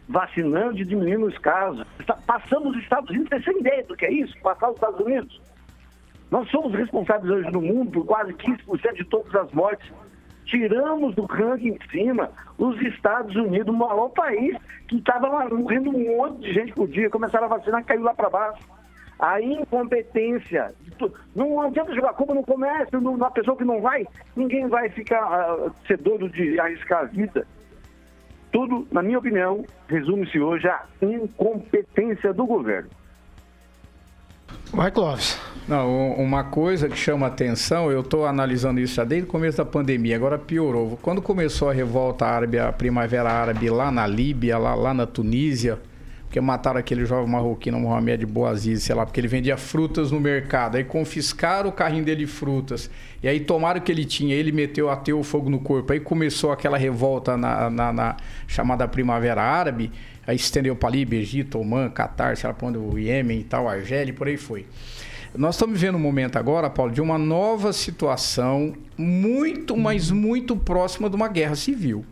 vacinando e diminuindo os casos. Passamos os Estados Unidos, você tem ideia do que é isso? Passar os Estados Unidos. Nós somos responsáveis hoje no mundo por quase 15% de todas as mortes. Tiramos do ranking em cima os Estados Unidos, o maior país, que estava morrendo um monte de gente por dia. Começaram a vacinar, caiu lá para baixo a incompetência. Não adianta jogar culpa no comércio, na pessoa que não vai. Ninguém vai ficar uh, ser doido de arriscar a vida. Tudo, na minha opinião, resume-se hoje à incompetência do governo. Vai, Clóvis. Não, uma coisa que chama atenção, eu estou analisando isso já desde o começo da pandemia, agora piorou. Quando começou a revolta árabe, a primavera árabe lá na Líbia, lá, lá na Tunísia, porque mataram aquele jovem marroquino Mohamed Boaziz, sei lá, porque ele vendia frutas no mercado. Aí confiscaram o carrinho dele de frutas. E aí tomaram o que ele tinha, ele meteu, ateu o fogo no corpo. Aí começou aquela revolta na, na, na chamada Primavera Árabe. Aí estendeu para Líbia, Egito, Oman, Catar, sei lá para onde, o Iêmen e tal, Argélia, por aí foi. Nós estamos vivendo um momento agora, Paulo, de uma nova situação muito, mas muito próxima de uma guerra civil.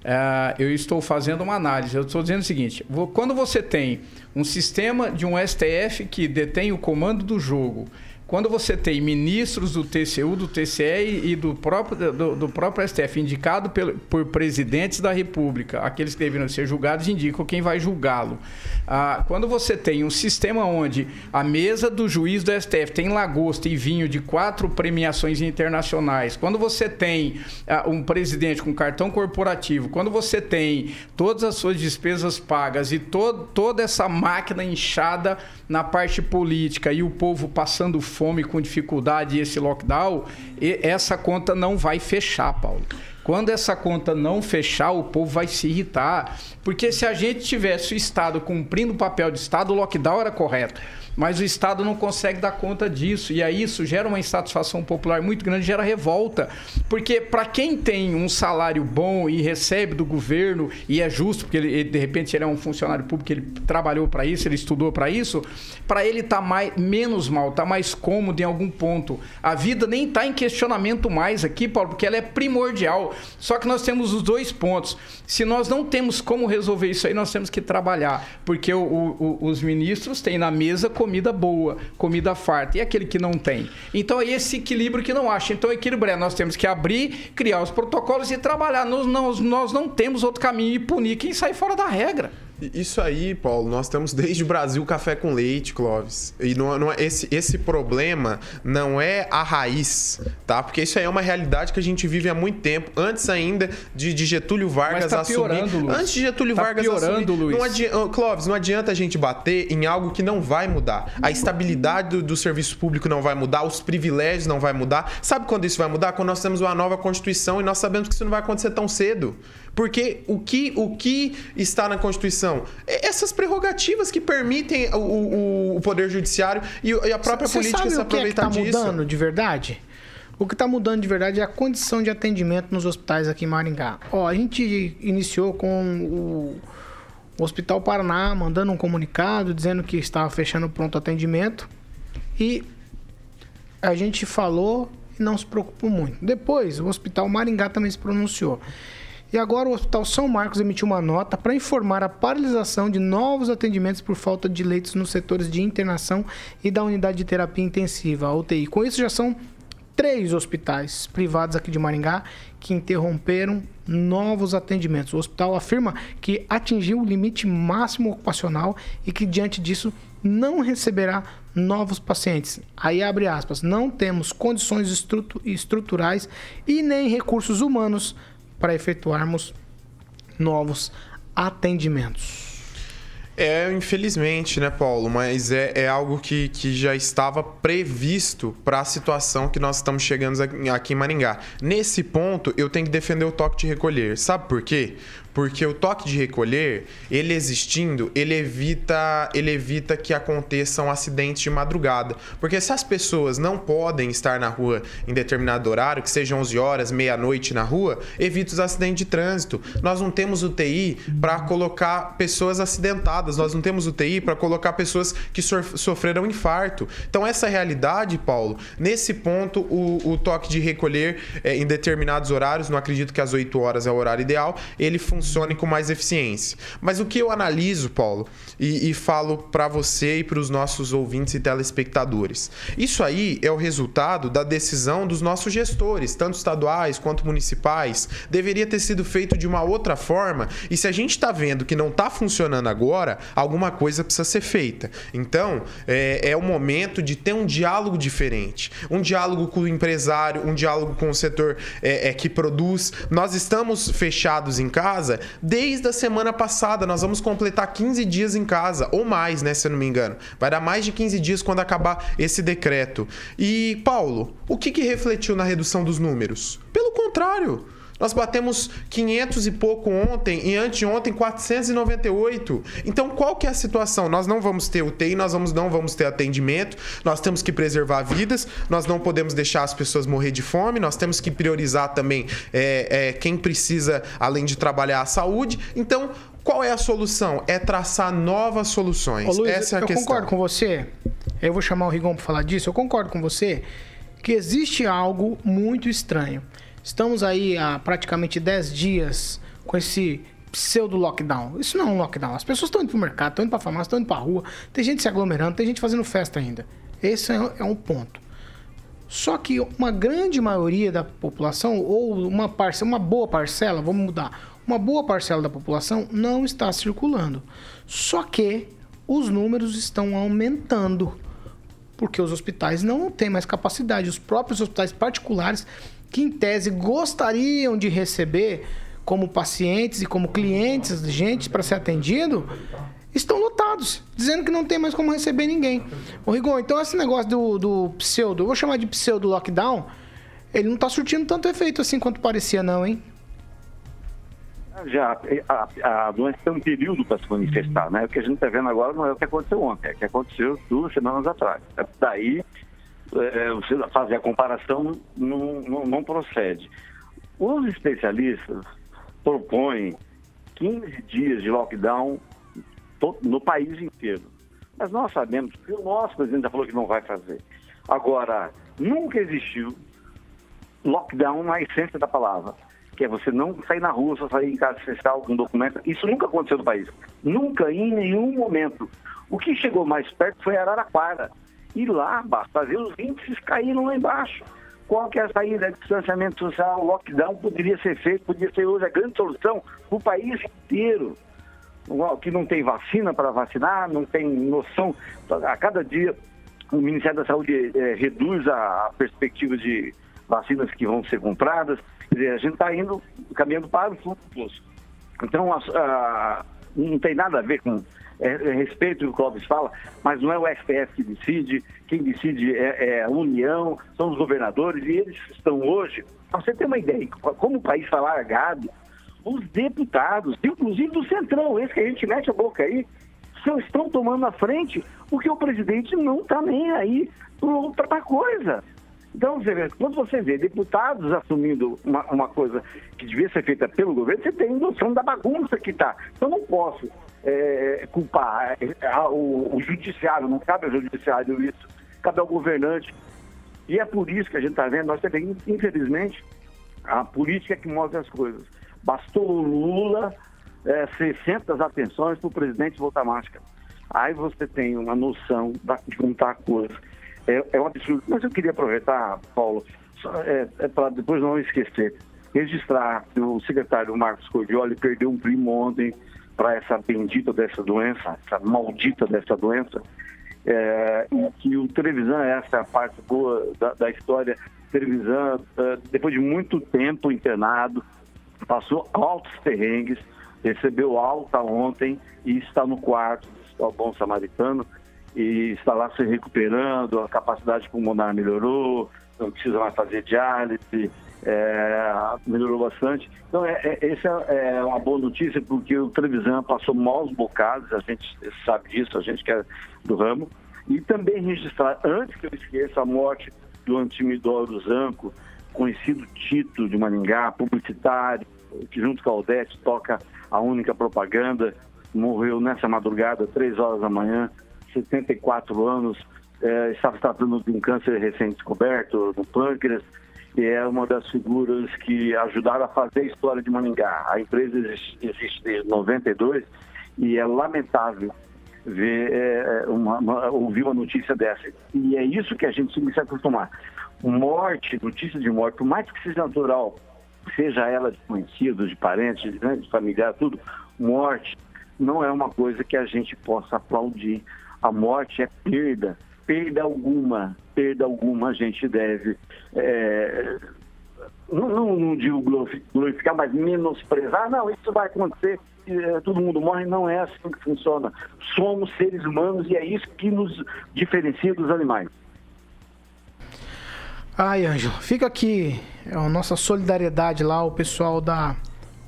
Uh, eu estou fazendo uma análise. Eu estou dizendo o seguinte: quando você tem um sistema de um STF que detém o comando do jogo quando você tem ministros do TCU, do TCE e do próprio, do, do próprio STF indicado por, por presidentes da República, aqueles que deveriam ser julgados indicam quem vai julgá-lo. Ah, quando você tem um sistema onde a mesa do juiz do STF tem lagosta e vinho de quatro premiações internacionais, quando você tem ah, um presidente com cartão corporativo, quando você tem todas as suas despesas pagas e to toda essa máquina inchada na parte política e o povo passando fome com dificuldade e esse lockdown, essa conta não vai fechar, Paulo. Quando essa conta não fechar, o povo vai se irritar. Porque se a gente tivesse o Estado cumprindo o papel de Estado, o lockdown era correto mas o Estado não consegue dar conta disso. E aí isso gera uma insatisfação popular muito grande, gera revolta. Porque para quem tem um salário bom e recebe do governo, e é justo, porque ele, de repente ele é um funcionário público, ele trabalhou para isso, ele estudou para isso, para ele tá mais, menos mal, tá mais cômodo em algum ponto. A vida nem está em questionamento mais aqui, Paulo, porque ela é primordial. Só que nós temos os dois pontos. Se nós não temos como resolver isso aí, nós temos que trabalhar. Porque o, o, os ministros têm na mesa comida boa, comida farta, e aquele que não tem. Então é esse equilíbrio que não acha. Então, equilíbrio é nós temos que abrir, criar os protocolos e trabalhar. Nós não, nós não temos outro caminho e punir quem sai fora da regra. Isso aí, Paulo, nós temos desde o Brasil café com leite, Clóvis. E não, não, esse, esse problema não é a raiz, tá? Porque isso aí é uma realidade que a gente vive há muito tempo, antes ainda de, de Getúlio Vargas tá assumir. Luiz. Antes de Getúlio tá Vargas piorando, assumir. Luiz. Não adianta, Clóvis, não adianta a gente bater em algo que não vai mudar. A estabilidade do, do serviço público não vai mudar, os privilégios não vai mudar. Sabe quando isso vai mudar? Quando nós temos uma nova Constituição e nós sabemos que isso não vai acontecer tão cedo. Porque o que, o que está na Constituição? É essas prerrogativas que permitem o, o, o Poder Judiciário e a própria Cê política sabe se aproveitar o que é que tá mudando de verdade? O que está mudando de verdade é a condição de atendimento nos hospitais aqui em Maringá. Ó, a gente iniciou com o, o Hospital Paraná mandando um comunicado dizendo que estava fechando pronto atendimento e a gente falou e não se preocupou muito. Depois, o Hospital Maringá também se pronunciou. E agora o Hospital São Marcos emitiu uma nota para informar a paralisação de novos atendimentos por falta de leitos nos setores de internação e da unidade de terapia intensiva, a UTI. Com isso já são três hospitais privados aqui de Maringá que interromperam novos atendimentos. O hospital afirma que atingiu o limite máximo ocupacional e que diante disso não receberá novos pacientes. Aí abre aspas, não temos condições estruturais e nem recursos humanos para efetuarmos novos atendimentos. É, infelizmente, né, Paulo? Mas é, é algo que, que já estava previsto para a situação que nós estamos chegando aqui em Maringá. Nesse ponto, eu tenho que defender o toque de recolher. Sabe por quê? Porque o toque de recolher, ele existindo, ele evita, ele evita que aconteçam acidentes de madrugada. Porque se as pessoas não podem estar na rua em determinado horário, que seja 11 horas, meia-noite na rua, evita os acidentes de trânsito. Nós não temos UTI para colocar pessoas acidentadas, nós não temos UTI para colocar pessoas que sofreram infarto. Então, essa realidade, Paulo, nesse ponto, o, o toque de recolher é, em determinados horários, não acredito que às 8 horas é o horário ideal, ele funciona funcione com mais eficiência. Mas o que eu analiso, Paulo, e, e falo para você e para os nossos ouvintes e telespectadores, isso aí é o resultado da decisão dos nossos gestores, tanto estaduais quanto municipais. Deveria ter sido feito de uma outra forma. E se a gente está vendo que não está funcionando agora, alguma coisa precisa ser feita. Então, é, é o momento de ter um diálogo diferente, um diálogo com o empresário, um diálogo com o setor é, é, que produz. Nós estamos fechados em casa casa desde a semana passada. Nós vamos completar 15 dias em casa, ou mais, né? Se eu não me engano. Vai dar mais de 15 dias quando acabar esse decreto. E, Paulo, o que, que refletiu na redução dos números? Pelo contrário. Nós batemos 500 e pouco ontem e anteontem 498. Então, qual que é a situação? Nós não vamos ter UTI, nós vamos, não vamos ter atendimento, nós temos que preservar vidas, nós não podemos deixar as pessoas morrer de fome, nós temos que priorizar também é, é, quem precisa, além de trabalhar a saúde. Então, qual é a solução? É traçar novas soluções. Ô, Luiz, Essa é a eu questão. Eu concordo com você. Eu vou chamar o Rigon para falar disso. Eu concordo com você que existe algo muito estranho. Estamos aí há praticamente 10 dias com esse pseudo lockdown. Isso não é um lockdown. As pessoas estão indo para o mercado, estão indo para a farmácia, estão indo para a rua, tem gente se aglomerando, tem gente fazendo festa ainda. Esse é um ponto. Só que uma grande maioria da população, ou uma, parcela, uma boa parcela, vamos mudar, uma boa parcela da população não está circulando. Só que os números estão aumentando, porque os hospitais não têm mais capacidade. Os próprios hospitais particulares que em tese gostariam de receber como pacientes e como clientes, gente para ser atendido, estão lotados, dizendo que não tem mais como receber ninguém. Ô Rigon, então esse negócio do, do pseudo, eu vou chamar de pseudo lockdown, ele não está surtindo tanto efeito assim quanto parecia não, hein? Já, a, a doença tem um período para se manifestar, né? O que a gente está vendo agora não é o que aconteceu ontem, é o que aconteceu duas semanas atrás. Daí, é, você fazer a comparação não, não, não procede. Os especialistas propõem 15 dias de lockdown no país inteiro. Mas nós sabemos que o nosso presidente já falou que não vai fazer. Agora, nunca existiu lockdown na essência da palavra, que é você não sair na rua, só sair em casa especial com documento. Isso nunca aconteceu no país. Nunca, em nenhum momento. O que chegou mais perto foi Araraquara. E lá, basta ver, os índices caíram lá embaixo. Qual que é a saída? Distanciamento social, lockdown poderia ser feito, poderia ser hoje a grande solução para o país inteiro. Que não tem vacina para vacinar, não tem noção. A cada dia o Ministério da Saúde é, reduz a perspectiva de vacinas que vão ser compradas. Quer dizer, a gente está indo caminhando para o fluxo. Então, a, a, não tem nada a ver com é, é, respeito o que o Clóvis fala, mas não é o STF que decide, quem decide é, é, a União, são os governadores, e eles estão hoje, você ter uma ideia, como o país está largado, os deputados, inclusive do Centrão, esse que a gente mete a boca aí, estão tomando a frente porque o presidente não está nem aí para outra coisa. Então, quando você vê deputados assumindo uma, uma, coisa que devia ser feita pelo governo, você tem noção da bagunça que está. Então, não posso é, culpar é, o, o, judiciário, não cabe ao judiciário isso, cabe ao governante. E é por isso que a gente está vendo, nós temos, infelizmente, a política que move as coisas. Bastou o Lula é, 600 atenções para o presidente voltar máscara. Aí você tem uma noção de como está a coisa. É, é, um absurdo. Mas eu queria aproveitar, Paulo, é, é para depois não esquecer, registrar que o secretário Marcos Cordioli perdeu um primo ontem para essa bendita dessa doença, essa maldita dessa doença, é, que o Televisão, essa é a parte boa da, da história, Televisão, é, depois de muito tempo internado, passou altos terrengues, recebeu alta ontem e está no quarto do Bom Samaritano e está lá se recuperando, a capacidade pulmonar melhorou, não precisa mais fazer diálise, é, melhorou bastante. Então, é, é, essa é uma boa notícia, porque o Trevisan passou maus bocados, a gente sabe disso, a gente que é do ramo. E também registrar, antes que eu esqueça, a morte do Antimidoro Zanco, conhecido Tito de Maringá, publicitário, que junto com a Aldete toca a única propaganda, morreu nessa madrugada, três horas da manhã, 74 anos, é, estava tratando de um câncer recém-descoberto no pâncreas, e é uma das figuras que ajudaram a fazer a história de Maningá. A empresa existe, desde 92 e é lamentável ver é, uma, uma, ouvir uma notícia dessa. E é isso que a gente tem que se acostumar. Morte, notícia de morte, por mais que seja natural, seja ela de conhecidos, de parentes, de, né, de familiar, tudo, morte não é uma coisa que a gente possa aplaudir. A morte é perda, perda alguma, perda alguma a gente deve, é, não, não, não, digo glorificar, mas menosprezar, não, isso vai acontecer, é, todo mundo morre, não é assim que funciona. Somos seres humanos e é isso que nos diferencia dos animais. Ai, Ângelo, fica aqui é a nossa solidariedade lá, o pessoal da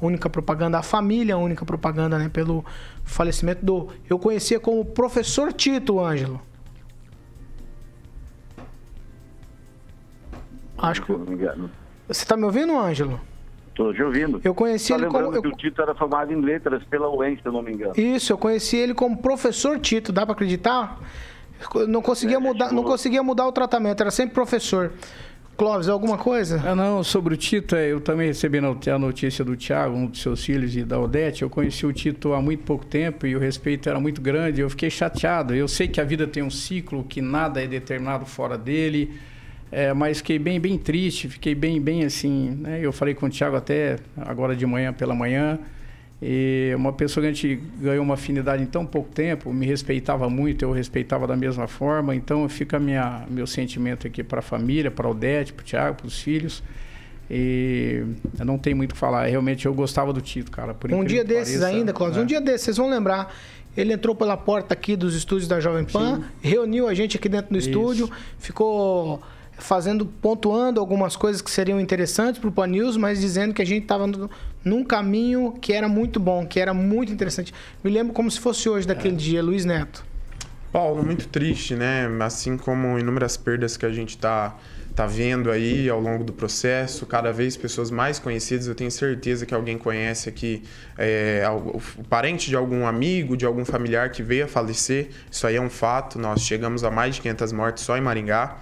Única Propaganda, a família Única Propaganda, né, pelo falecimento do. Eu conhecia como Professor Tito, Ângelo. Acho que. Você está me ouvindo, Ângelo? Estou te ouvindo. Eu conheci tá ele como. Eu... que o Tito era formado em letras pela UEM, se eu não me engano. Isso, eu conheci ele como professor Tito, dá para acreditar? Não conseguia, é, mudar, tipo... não conseguia mudar o tratamento, era sempre professor. Clóvis, alguma coisa? Ah, não, sobre o Tito, é, eu também recebi a notícia do Tiago, um dos seus filhos, e da Odete. Eu conheci o Tito há muito pouco tempo e o respeito era muito grande. Eu fiquei chateado. Eu sei que a vida tem um ciclo, que nada é determinado fora dele. É, mas fiquei bem, bem triste, fiquei bem, bem assim, né? Eu falei com o Thiago até agora de manhã pela manhã. E uma pessoa que a gente ganhou uma afinidade em tão pouco tempo, me respeitava muito, eu respeitava da mesma forma. Então fica minha, meu sentimento aqui para a família, para o Odete, para o Thiago, para os filhos. E eu não tenho muito o que falar. Realmente eu gostava do Tito, cara. um dia desses pareça, ainda, Cláudio, é. um dia desses, vocês vão lembrar. Ele entrou pela porta aqui dos estúdios da Jovem Pan, Sim. reuniu a gente aqui dentro do Isso. estúdio, ficou fazendo, pontuando algumas coisas que seriam interessantes para o Pan News, mas dizendo que a gente estava num caminho que era muito bom, que era muito interessante. Me lembro como se fosse hoje daquele é. dia, Luiz Neto. Paulo, muito triste, né? Assim como inúmeras perdas que a gente está tá vendo aí ao longo do processo, cada vez pessoas mais conhecidas. Eu tenho certeza que alguém conhece aqui é, o, o parente de algum amigo, de algum familiar que veio a falecer. Isso aí é um fato. Nós chegamos a mais de 500 mortes só em Maringá.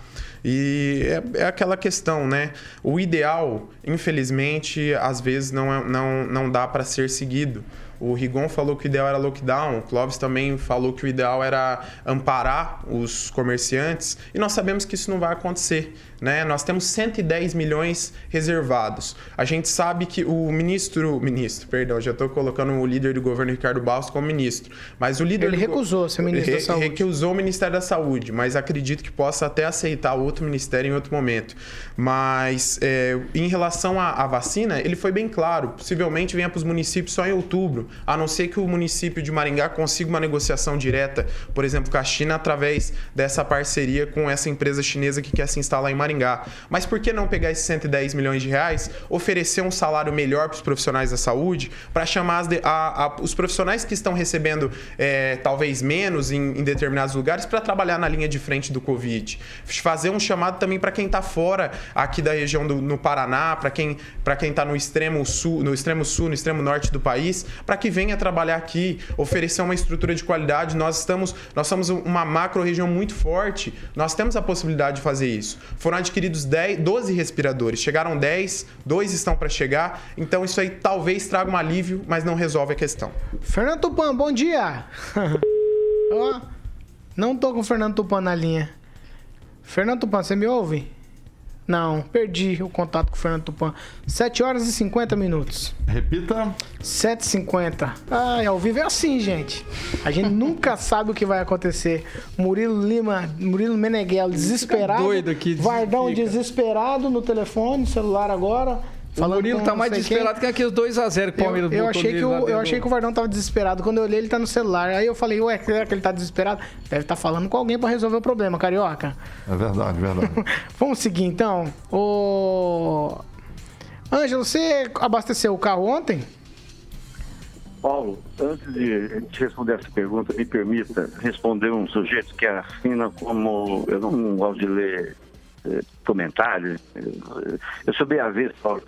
E é, é, aquela questão, né? O ideal, infelizmente, às vezes não, é, não, não dá para ser seguido. O Rigon falou que o ideal era lockdown, o Clóvis também falou que o ideal era amparar os comerciantes, e nós sabemos que isso não vai acontecer. Né? Nós temos 110 milhões reservados. A gente sabe que o ministro, ministro, perdão, já estou colocando o líder do governo Ricardo Barros como ministro, mas o líder ele recusou ser ministro da Saúde. Recusou o Ministério da Saúde, mas acredito que possa até aceitar outro ministério em outro momento. Mas é, em relação à, à vacina, ele foi bem claro. Possivelmente venha para os municípios só em outubro, a não ser que o município de Maringá consiga uma negociação direta, por exemplo, com a China através dessa parceria com essa empresa chinesa que quer se instalar em Maringá. Maringá. Mas por que não pegar esses 110 milhões de reais, oferecer um salário melhor para os profissionais da saúde, para chamar a, a, os profissionais que estão recebendo é, talvez menos em, em determinados lugares para trabalhar na linha de frente do Covid? Fazer um chamado também para quem está fora aqui da região do no Paraná, para quem para quem está no extremo sul, no extremo sul, no extremo norte do país, para que venha trabalhar aqui, oferecer uma estrutura de qualidade. Nós estamos, nós somos uma macro região muito forte. Nós temos a possibilidade de fazer isso. Foram adquiridos 10, 12 respiradores. Chegaram 10, dois estão para chegar. Então isso aí talvez traga um alívio, mas não resolve a questão. Fernando Tupan, bom dia. oh, não tô com o Fernando Tupan na linha. Fernando Tupan, você me ouve? Não, perdi o contato com o Fernando Tupan. 7 horas e 50 minutos. Repita. 7h50. Ah, ao vivo é assim, gente. A gente nunca sabe o que vai acontecer. Murilo Lima, Murilo Meneghel desesperado. Doido aqui. Vardão desesperado no telefone, celular agora. Falando o Murilo tá mais desesperado quem. que aqueles 2x0 que o Palmeiras eu, eu achei que o, Eu achei que o Vardão tava desesperado. Quando eu olhei, ele tá no celular. Aí eu falei, ué, será que ele tá desesperado? Deve estar tá falando com alguém para resolver o problema, carioca. É verdade, verdade. Vamos seguir então. O. Ângelo, você abasteceu o carro ontem? Paulo, antes de te responder essa pergunta, me permita responder um sujeito que assina como. Eu não gosto de ler eh, comentários. Eu sou bem avesso, Paulo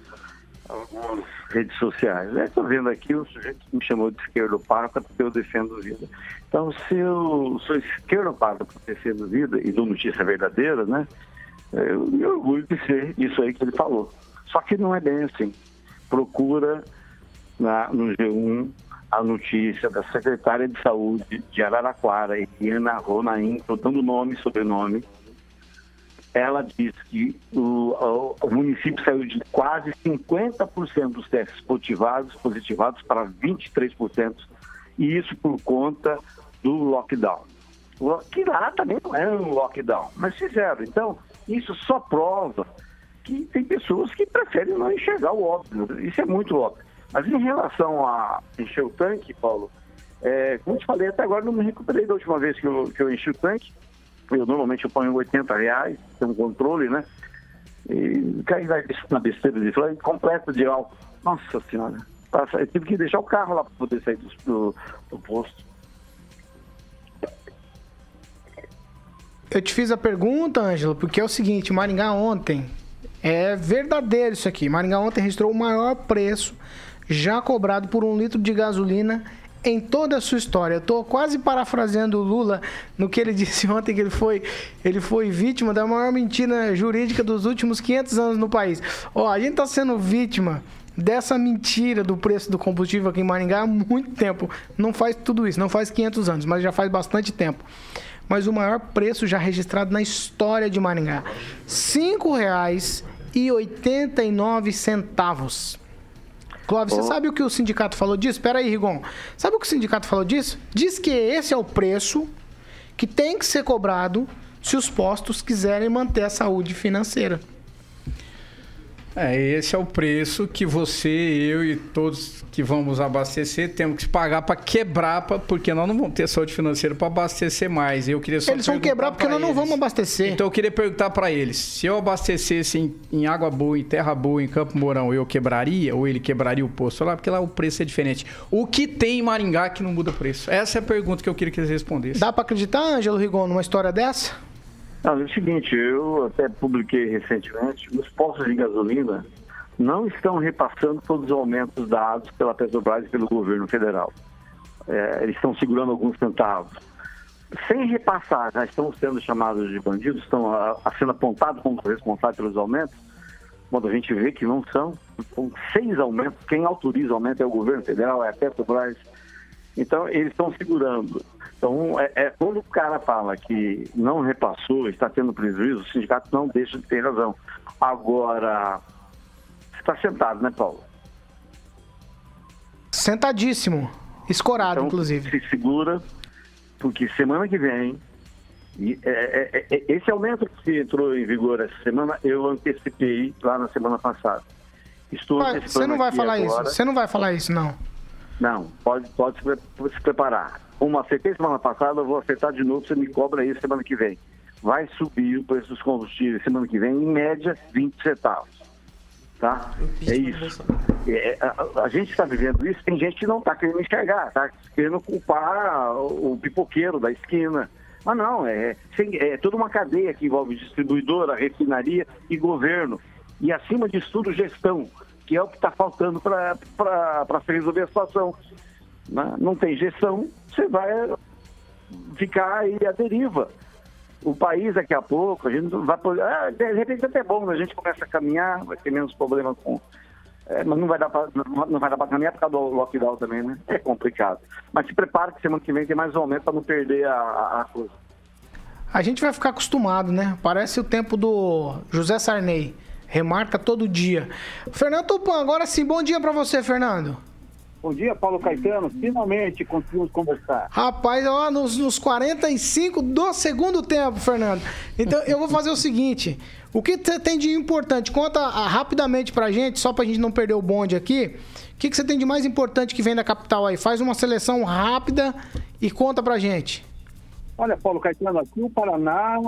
algumas redes sociais. Estou vendo aqui, o sujeito me chamou de esquerdopata porque eu defendo vida. Então, se eu sou esquerdopata porque defendo vida e dou notícia verdadeira, né? Eu me orgulho de ser isso aí que ele falou. Só que não é bem assim. Procura na, no G1 a notícia da secretária de saúde de Araraquara, Eliana Ronaim, dando nome e sobrenome, ela diz que o, o, município saiu de quase 50% dos testes positivados, positivados para 23%, e isso por conta do lockdown. Que lá também não é um lockdown, mas fizeram. Então, isso só prova que tem pessoas que preferem não enxergar o óbvio. Isso é muito óbvio. Mas em relação a encher o tanque, Paulo, é, como te falei, até agora não me recuperei da última vez que eu, que eu enchi o tanque eu normalmente eu ponho 80 reais, tem um controle, né? E caí na besteira de falar, completa de álcool. Nossa senhora, eu tive que deixar o carro lá para poder sair do, do, do posto. Eu te fiz a pergunta, Ângelo, porque é o seguinte, Maringá ontem, é verdadeiro isso aqui, Maringá ontem registrou o maior preço já cobrado por um litro de gasolina em toda a sua história. Eu estou quase parafraseando o Lula no que ele disse ontem, que ele foi, ele foi vítima da maior mentira jurídica dos últimos 500 anos no país. Ó, a gente está sendo vítima dessa mentira do preço do combustível aqui em Maringá há muito tempo. Não faz tudo isso, não faz 500 anos, mas já faz bastante tempo. Mas o maior preço já registrado na história de Maringá, R$ 5,89. Clóvis, oh. você sabe o que o sindicato falou disso? Espera aí, Rigon. Sabe o que o sindicato falou disso? Diz que esse é o preço que tem que ser cobrado se os postos quiserem manter a saúde financeira. É, esse é o preço que você, eu e todos que vamos abastecer temos que pagar para quebrar, pra, porque nós não vamos ter saúde financeira para abastecer mais. Eu queria só eles vão quebrar porque nós eles. não vamos abastecer. Então eu queria perguntar para eles: se eu abastecesse em, em, água boa, em terra boa, em Campo Mourão, eu quebraria ou ele quebraria o posto lá? Porque lá o preço é diferente. O que tem em Maringá que não muda o preço? Essa é a pergunta que eu queria que eles respondessem. Dá para acreditar, Ângelo Rigon, numa história dessa? Não, é o seguinte, eu até publiquei recentemente, os postos de gasolina não estão repassando todos os aumentos dados pela Petrobras e pelo governo federal. É, eles estão segurando alguns centavos. Sem repassar, já estão sendo chamados de bandidos, estão a, a sendo apontados como responsáveis pelos aumentos, quando a gente vê que não são, com seis aumentos, quem autoriza o aumento é o governo federal, é a Petrobras. Então, eles estão segurando. Então, é, é, quando o cara fala que não repassou, está tendo prejuízo, o sindicato não deixa de ter razão. Agora, você está sentado, né, Paulo? Sentadíssimo. Escorado, então, inclusive. Se segura, porque semana que vem. E, é, é, é, é esse aumento que entrou em vigor essa semana, eu antecipei lá na semana passada. Estou Você não vai falar agora. isso. Você não vai falar isso, não. Não, pode, pode se preparar. Como acertei semana passada, eu vou acertar de novo, você me cobra isso semana que vem. Vai subir o preço dos combustíveis semana que vem, em média, 20 centavos. Tá? É isso. É, a, a, gente está vivendo isso, tem gente que não está querendo enxergar, está querendo culpar o pipoqueiro da esquina. Mas não, é, é toda uma cadeia que envolve distribuidora, refinaria e governo. E acima disso tudo, gestão, que é o que está faltando para se resolver a situação. Né? Não tem gestão, você vai ficar aí à deriva. O país daqui a pouco, a gente vai. Ah, de repente até bom, a gente começa a caminhar, vai ter menos problema com. É, mas não vai dar para não vai dar para caminhar por causa do lockdown também, né? É complicado. Mas se prepare que semana que vem tem mais um aumento para não perder a, a, a coisa. A gente vai ficar acostumado, né? Parece o tempo do José Sarney. Remarca todo dia. Fernando Tupan, agora sim, bom dia para você, Fernando. Bom dia, Paulo Caetano. Finalmente conseguimos conversar. Rapaz, ó, nos, nos 45 do segundo tempo, Fernando. Então, eu vou fazer o seguinte. O que você tem de importante? Conta ah, rapidamente pra gente, só pra gente não perder o bonde aqui. O que, que você tem de mais importante que vem da capital aí? Faz uma seleção rápida e conta pra gente. Olha, Paulo Caetano, aqui o Paraná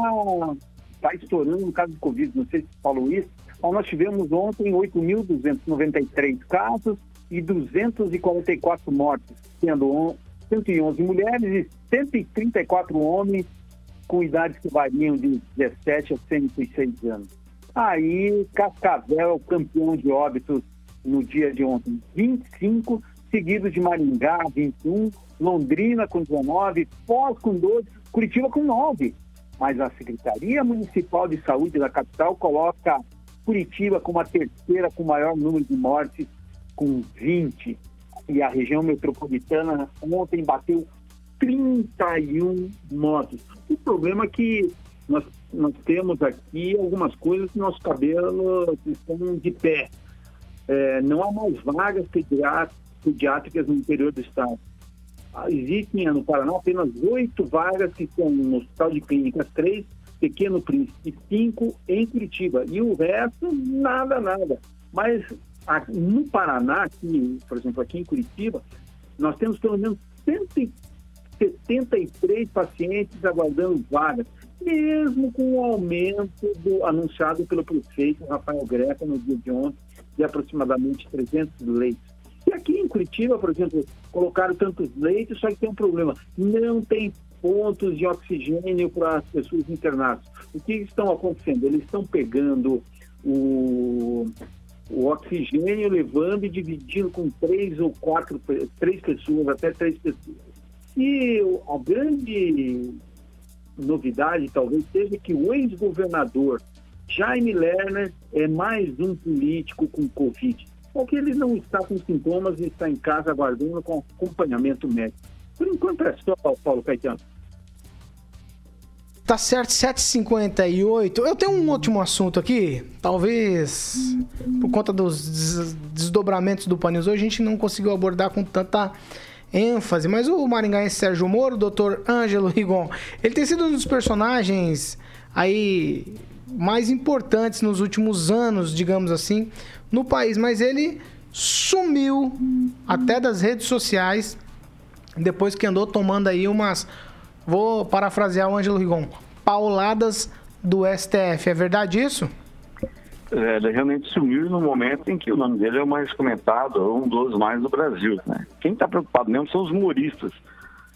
está estourando no caso do Covid. Não sei se falou isso. Mas nós tivemos ontem 8.293 casos e 244 mortes, sendo 111 mulheres e 134 homens com idades que variam de 17 a 106 anos. Aí, Cascavel é o campeão de óbitos no dia de ontem, 25, seguido de Maringá, 21, Londrina com 19, Foz com 12, Curitiba com 9. Mas a Secretaria Municipal de Saúde da capital coloca Curitiba como a terceira com maior número de mortes com 20. E a região metropolitana ontem bateu 31 mortes. O problema é que nós, nós temos aqui algumas coisas que nossos cabelos estão de pé. É, não há mais vagas pediátricas no interior do estado. Ah, existem no Paraná apenas oito vagas que estão no Hospital de Clínicas, três Pequeno Príncipe, cinco em Curitiba. E o resto, nada, nada. Mas no Paraná, aqui, por exemplo, aqui em Curitiba, nós temos pelo menos 173 pacientes aguardando vagas, mesmo com o aumento do, anunciado pelo prefeito Rafael Greca no dia de ontem, de aproximadamente 300 leitos. E aqui em Curitiba, por exemplo, colocaram tantos leitos, só que tem um problema: não tem pontos de oxigênio para as pessoas internadas. O que estão acontecendo? Eles estão pegando o o oxigênio levando e dividindo com três ou quatro, três pessoas, até três pessoas. E a grande novidade talvez seja que o ex-governador Jaime Lerner é mais um político com Covid. Porque ele não está com sintomas e está em casa aguardando com acompanhamento médico. Por enquanto é só, Paulo Caetano. Tá certo, 7h58. Eu tenho um último assunto aqui. Talvez por conta dos desdobramentos do Panis hoje a gente não conseguiu abordar com tanta ênfase. Mas o maringaense Sérgio Moro, o Dr. Ângelo Rigon, ele tem sido um dos personagens aí mais importantes nos últimos anos, digamos assim, no país. Mas ele sumiu até das redes sociais depois que andou tomando aí umas. Vou parafrasear o Ângelo Rigon. Pauladas do STF. É verdade isso? É, ele realmente sumiu no momento em que o nome dele é o mais comentado, um dos mais do Brasil. Né? Quem está preocupado mesmo são os humoristas.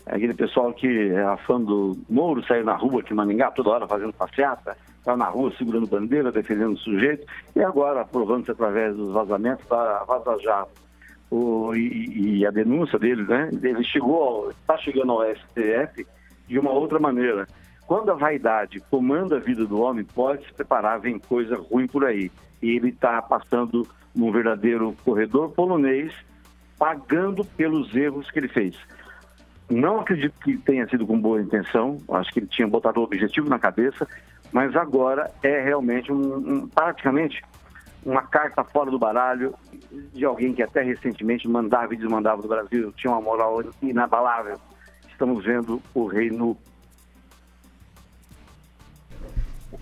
É aquele pessoal que é fã do Moro, saiu na rua aqui em Maningá, toda hora fazendo passeata, está na rua segurando bandeira, defendendo o sujeito, e agora aprovando-se através dos vazamentos da Vaza Jato. O, e, e, a denúncia dele, né? Ele chegou, está chegando ao STF de uma outra maneira. Quando a vaidade comanda a vida do homem, pode se preparar, vem coisa ruim por aí. E ele está passando num verdadeiro corredor polonês, pagando pelos erros que ele fez. Não acredito que tenha sido com boa intenção, acho que ele tinha botado o objetivo na cabeça, mas agora é realmente um, um, praticamente uma carta fora do baralho de alguém que até recentemente mandava e desmandava do Brasil, tinha uma moral inabalável. Estamos vendo o reino.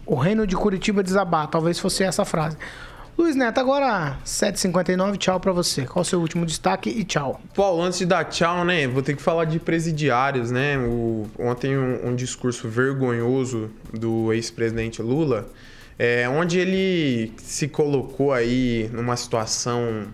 O reino de Curitiba desabar, talvez fosse essa frase. Luiz Neto, agora 7h59, tchau pra você. Qual o seu último destaque e tchau. Paulo, antes de dar tchau, né, vou ter que falar de presidiários, né? O, ontem um, um discurso vergonhoso do ex-presidente Lula, é, onde ele se colocou aí numa situação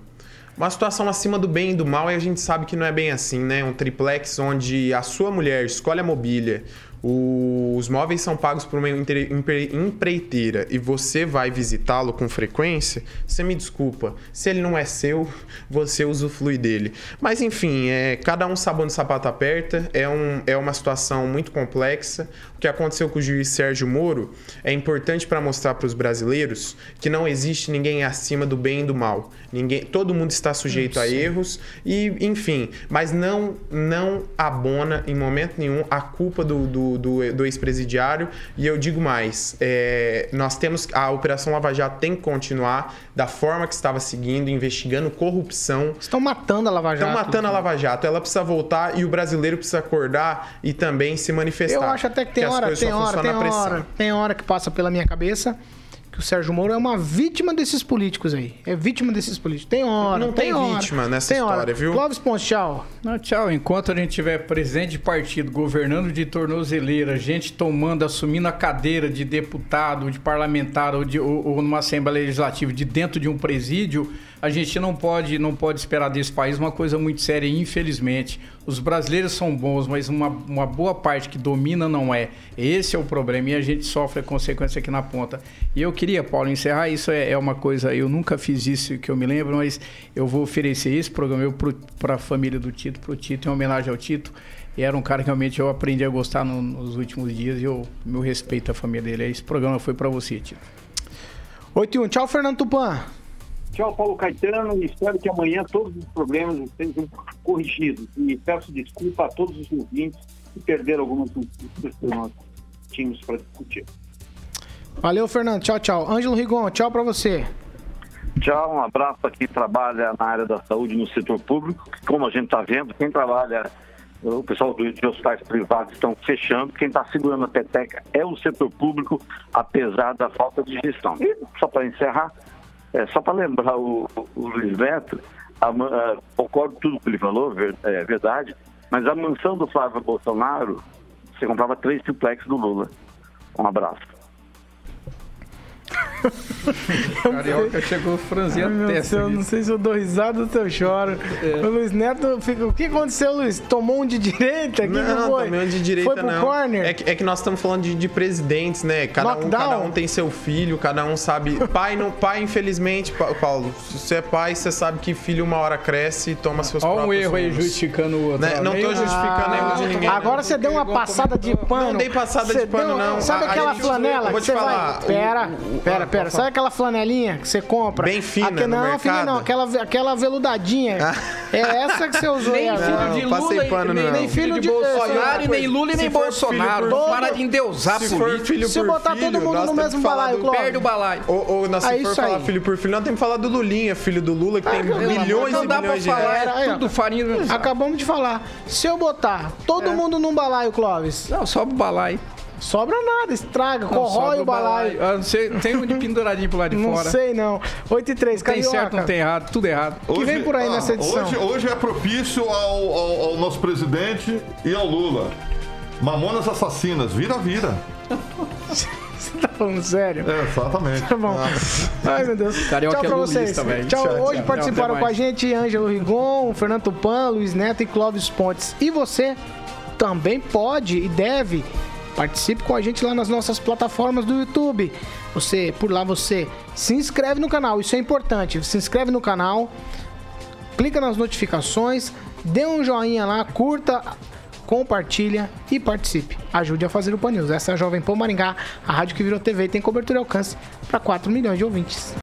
uma situação acima do bem e do mal e a gente sabe que não é bem assim, né? Um triplex onde a sua mulher escolhe a mobília, os móveis são pagos por uma empreiteira e você vai visitá-lo com frequência, você me desculpa. Se ele não é seu, você usufrui dele. Mas enfim, é, cada um sabe onde o sapato aperta, é, um, é uma situação muito complexa. O que aconteceu com o juiz Sérgio Moro é importante para mostrar para os brasileiros que não existe ninguém acima do bem e do mal. Ninguém, todo mundo está sujeito a erros e, enfim, mas não, não abona em momento nenhum a culpa do, do do, do, ex-presidiário. E eu digo mais: é, nós temos. A Operação Lava Jato tem que continuar da forma que estava seguindo, investigando corrupção. Estão matando a Lava Jato. Estão matando a Lava Jato. Ela precisa voltar e o brasileiro precisa acordar e também se manifestar. Eu acho até que tem que hora, tem hora, tem hora, tem hora que passa pela minha cabeça que o Sérgio Moro é uma vítima desses políticos aí. É vítima desses políticos. Tem hora, Não tem, tem vítima nessa tem história, hora. viu? Clóvis Pontes, tchau. Não, tchau. Enquanto a gente tiver presidente de partido governando de tornozeleira, gente tomando, assumindo a cadeira de deputado, de parlamentar ou, de, ou, ou numa Assembleia Legislativa de dentro de um presídio a gente não pode, não pode esperar desse país uma coisa muito séria, infelizmente. Os brasileiros são bons, mas uma, uma boa parte que domina não é. Esse é o problema e a gente sofre a consequência aqui na ponta. E eu queria, Paulo, encerrar. Isso é, é uma coisa, eu nunca fiz isso que eu me lembro, mas eu vou oferecer esse programa para a família do Tito, para o Tito, em homenagem ao Tito. E era um cara que realmente eu aprendi a gostar no, nos últimos dias e eu meu respeito à família dele. Esse programa foi para você, Tito. 8 e 1. Tchau, Fernando Tupan. Tchau, Paulo Caetano, espero que amanhã todos os problemas sejam corrigidos. E peço desculpa a todos os ouvintes que perderam algumas notícias que nós tínhamos para discutir. Valeu, Fernando. Tchau, tchau. Ângelo Rigon, tchau para você. Tchau, um abraço a quem trabalha na área da saúde no setor público. Como a gente está vendo, quem trabalha, o pessoal de hospitais privados estão fechando, quem está segurando a peteca é o setor público, apesar da falta de gestão. E só para encerrar, é, só para lembrar o, o, Luiz Neto, a, a, concordo tudo que ele falou, ver, é verdade, mas a mansão do Flávio Bolsonaro, você comprava três triplex do Lula. Um abraço. Carioca chegou franzindo a testa. Eu não sei se eu dou risada ou se eu choro. É. O Luiz Neto, fica... o que aconteceu, Luiz? Tomou um de direita? Não, não foi? tomei um de direita foi pro não. Corner? É que, é que nós estamos falando de, de presidentes, né? Cada um, cada um tem seu filho, cada um sabe. Pai, não, pai infelizmente, Paulo, se você é pai, você sabe que filho uma hora cresce e toma seus Olha um erro aí justificando o outro. Né? Não tô justificando ah, erro de ninguém. Agora você deu uma passada de pano. Não dei passada de pano, não. Sabe aquela flanela? Vou te falar. Pera, pera, pera. Sabe aquela flanelinha que você compra? Bem fina Aqui, não, no fina não, aquela, aquela veludadinha. é essa que você usou nem filho de Lula, pano, nem, nem filho de, Bolsonaro, nem Lula e nem Bolsonaro. Todo, para de endeusar se político. filho se botar filho, todo mundo no mesmo balaio, do, Perde o balaio. Ou, ou nós, se é for falar filho por filho, nós temos que falar do Lulinha, filho do Lula, que tem milhões e milhões de reais. Tudo farinha. Acabamos de falar. Se eu botar todo é. mundo num balaio, Clóvis. Não, só o balaio. Sobra nada, estraga, Não, corrói o balaio. Ah, não sei, tem um de penduradinho pro lado de Não fora. sei não. 8 e 3, Tem Carioca. certo, não tem errado, tudo errado. que vem por aí nessa edição? Hoje, hoje é propício ao, ao- ao nosso presidente e ao Lula. Mamonas assassinas, vira, vira. Você tá falando sério? É, exatamente. Tá bom. Ai, meu Deus. Carioca tchau é pra lulista, vocês. velho. Tchau. Tchau, Hoje tchau. participaram com a gente Ângelo Rigon, Fernando Tupan, Luiz Neto e Clóvis Pontes. E você também pode e deve participe com a gente lá nas nossas plataformas do YouTube. Você, por lá você se inscreve no canal, isso é importante. Se inscreve no canal, clica nas notificações, dê um joinha lá, curta, compartilha e participe. Ajude a fazer o Pan News. Essa é a Jovem Pan Maringá, a rádio que virou TV e tem cobertura e alcance para 4 milhões de ouvintes.